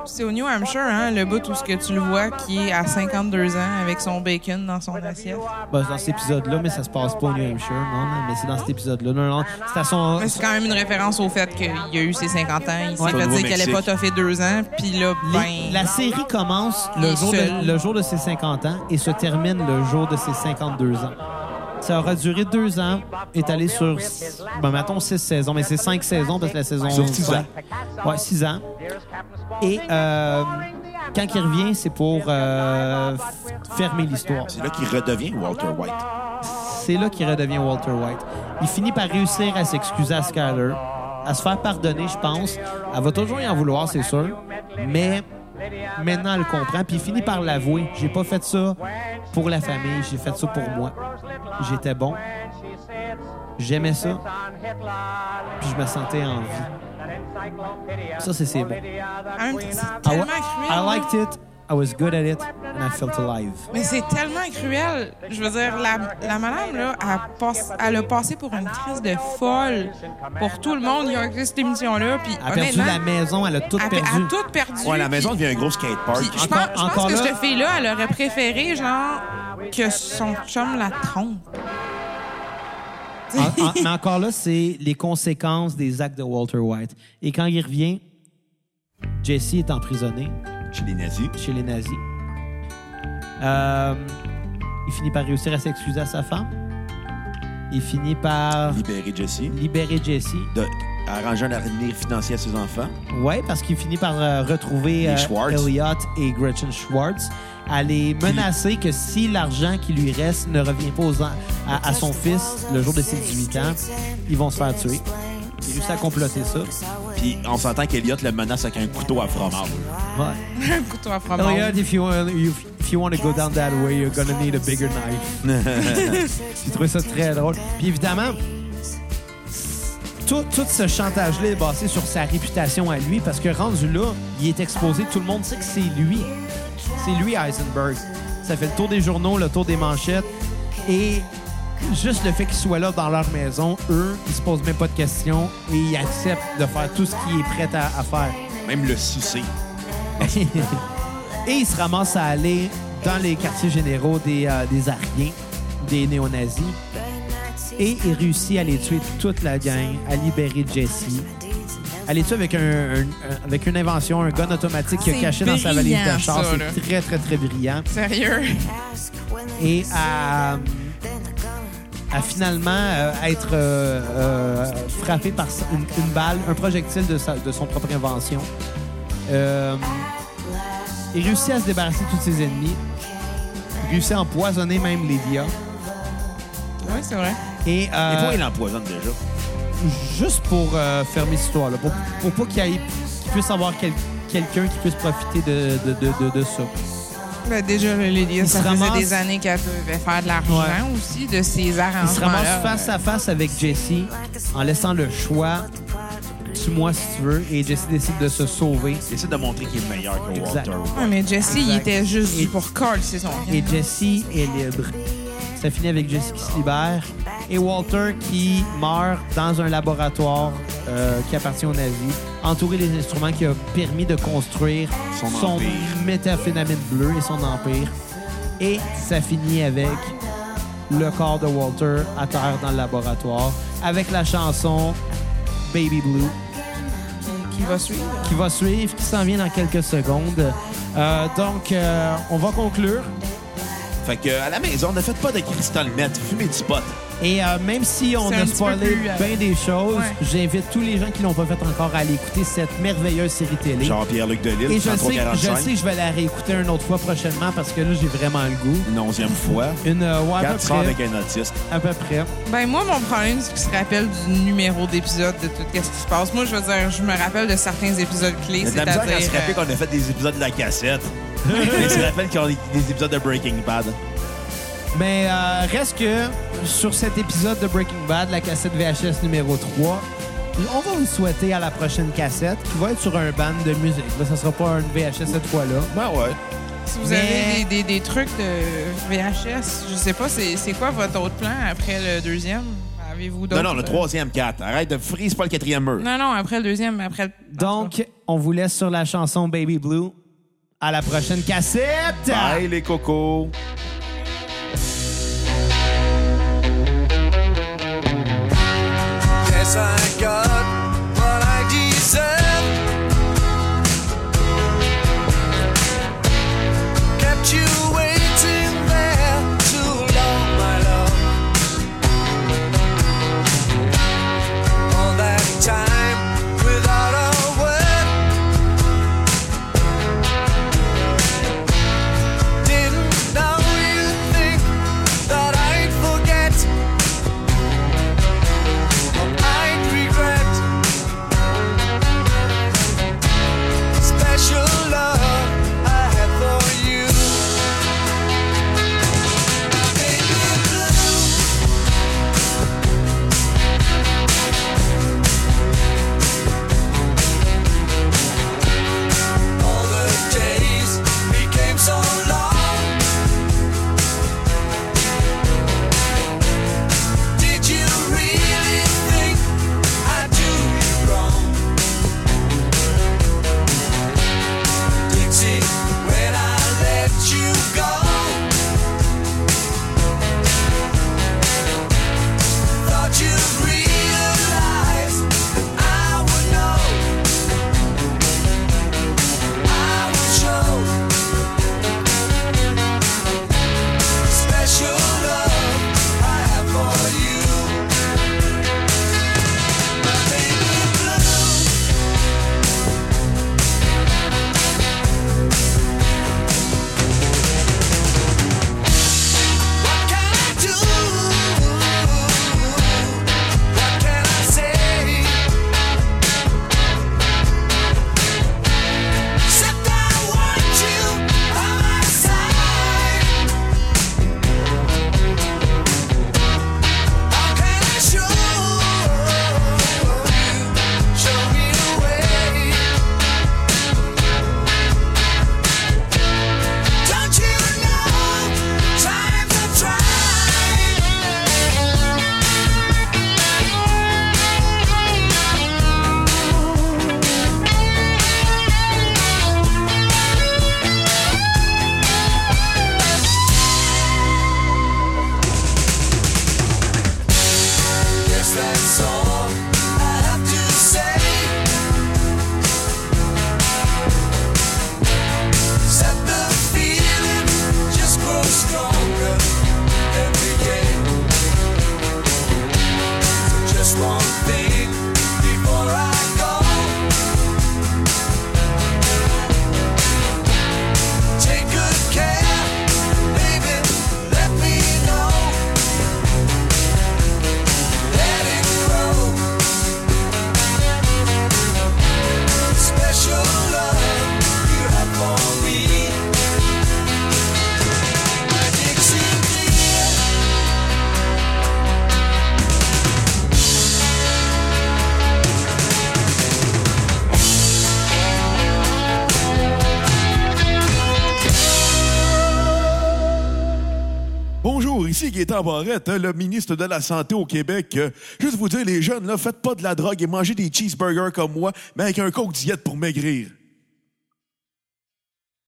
c'est au New Hampshire, hein, le bout où ce que tu le vois qui est à 52 ans avec son bacon dans son assiette. Ben, c'est dans cet épisode-là, mais ça se passe pas au New Hampshire, non, non, mais c'est dans cet épisode-là. Non, non, c'est à son. Mais c'est quand même une référence au fait qu'il a eu ses 50 ans. Il s'est Ouais. fait dire qu'elle allait pas toffer deux ans. Puis là, Les- ben... la série commence jour, de, le jour de ses 50 ans et se termine le jour de ses 52 ans. Ça aura duré deux ans, étalé sur, ben, mettons, six saisons, mais c'est cinq saisons parce que la saison. Sur six ans. Ouais, six ans. Et euh, quand il revient, c'est pour euh, fermer l'histoire. C'est là qu'il redevient Walter White. C'est là qu'il redevient Walter White. Il finit par réussir à s'excuser à Skyler, à se faire pardonner, je pense. Elle va toujours y en vouloir, c'est sûr. Mais maintenant, elle le comprend. Puis il finit par l'avouer. J'ai pas fait ça pour la famille, j'ai fait ça pour moi. J'étais bon. J'aimais ça. Puis je me sentais en vie. Ça, c'est bon. I, liked it. I was good at it. And I felt alive. Mais c'est tellement cruel. Je veux dire, la, la madame, là, elle, passe- elle a passé pour une crise de folle pour tout le monde. Il y a eu cette émission-là. Puis, Elle a perdu la maison, elle a tout elle, perdu. elle a tout perdu. Ouais, la maison devient un gros skatepark. puis je Encore- pense, je pense encore que là- cette fille-là, elle aurait préféré, genre, que son chum la trompe. En- en- mais encore là, c'est les conséquences des actes de Walter White. Et quand il revient, Jesse est emprisonné Chez les nazis. chez les nazis. Euh, il finit par réussir à s'excuser à sa femme. Il finit par Libérer Jesse. libérer Jesse. De arranger un avenir financier à ses enfants. Ouais, parce qu'il finit par euh, retrouver euh. Elliot et Gretchen Schwartz. À les menacer que si l'argent qui lui reste ne revient pas aux en- à, à son fils le jour de ses 18 ans, ils vont se faire tuer. Il réussit à comploter ça. Puis on s'entend qu'Eliott le menace avec un couteau à fromage. Ouais. Un couteau à fromage. Elliot, if you, want, if, if you want to go down that way, you're gonna need a bigger knife. [LAUGHS] J'ai trouvé ça très drôle. Puis évidemment, tout, tout ce chantage-là est basé sur sa réputation à lui parce que rendu là, il est exposé. Tout le monde sait que c'est lui. C'est lui, Heisenberg. Ça fait le tour des journaux, le tour des manchettes. Et juste le fait qu'il soit là dans leur maison, eux, ils se posent même pas de questions et ils acceptent de faire tout ce qu'il est prêt à, à faire. Même le sucer. [LAUGHS] et il se ramasse à aller dans les quartiers généraux des, euh, des Ariens, des néo-nazis. Et il réussit à les tuer toute la gang, à libérer Jesse. À les tuer avec, un, un- un- avec une invention, un gun automatique qu'il a C'est caché dans sa valise brillant, de char. ça, là. C'est très, très, très brillant. Sérieux? Et à, à finalement euh, être euh, euh, frappé par une, une balle, un projectile de, sa- de son propre invention. Euh, il réussit à se débarrasser de tous ses ennemis. Il réussit à empoisonner même Lydia. Oui, c'est vrai. Et, euh, toi, il l'empoisonne déjà. juste pour euh, fermer cette histoire-là, pour, pour pas qu'il puisse avoir quel- quelqu'un qui puisse profiter de, de, de, de- de ça. Ben, déjà, le Lydia, Il ça faisait ramasse- des années qu'elle devait faire de l'argent Ouais. aussi de ses Il se arrangements. ramasse face à face avec Jesse en laissant le choix tue-moi si tu veux et Jesse décide de se sauver Il essaie de montrer qu'il est meilleur que Exact. Walter. Ouais, mais Jesse, il était juste Et- pour Carl, c'est son et Jesse est libre. Ça finit avec Jesse qui se libère et Walter qui meurt dans un laboratoire euh, qui appartient aux nazis, entouré des instruments qui a permis de construire Son son, empire. méthamphétamine bleu et son empire. Et ça finit avec le corps de Walter à terre dans le laboratoire avec la chanson Baby Blue Qui, va suivre? qui va suivre, qui s'en vient dans quelques secondes. Euh, donc, euh, on va conclure. Fait que, à la maison, ne faites pas de cristal meth, fumez du pot. Et euh, même si on C'est a spoilé plus, euh, bien des choses, ouais. j'invite tous les gens qui l'ont pas fait encore à aller écouter cette merveilleuse série télé. Jean-Pierre-Luc Delisle, Et je sais, je 3345. sais que je vais la réécouter une autre fois prochainement parce que là, j'ai vraiment le goût. Une onzième fois. Une, euh, ouais, à peu Quatre près. avec un autiste. À peu près. Ben moi, mon problème, c'est qu'il se rappelle du numéro d'épisode de tout ce qui se passe. Moi, je veux dire, je me rappelle de certains épisodes clés, de la misère à se c'est-à-dire... rappeler qu'on a fait des épisodes de la cassette. [LAUGHS] Il se rappelle y a des épisodes de Breaking Bad. Mais euh, reste que sur cet épisode de Breaking Bad, la cassette VHS numéro 3, on va vous souhaiter à la prochaine cassette qui va être sur un band de musique. Là, ça sera pas un VHS cette fois-là. Ben ouais. Si vous Mais- avez des, des- des trucs de VHS, je sais pas, c'est quoi votre autre plan après le deuxième? Avez-vous d'autres? Non, non, le troisième 4. Arrête de frise pas le quatrième mur. Non, non, après le deuxième, mais après le... Donc, on vous laisse sur la chanson Baby Blue. À la prochaine cassette! Bye les cocos. Yes, I got Gaétan Barrette, hein, le ministre de la Santé au Québec. Euh, juste vous dire, les jeunes, là, faites pas de la drogue et mangez des cheeseburgers comme moi, mais avec un coke diète pour maigrir.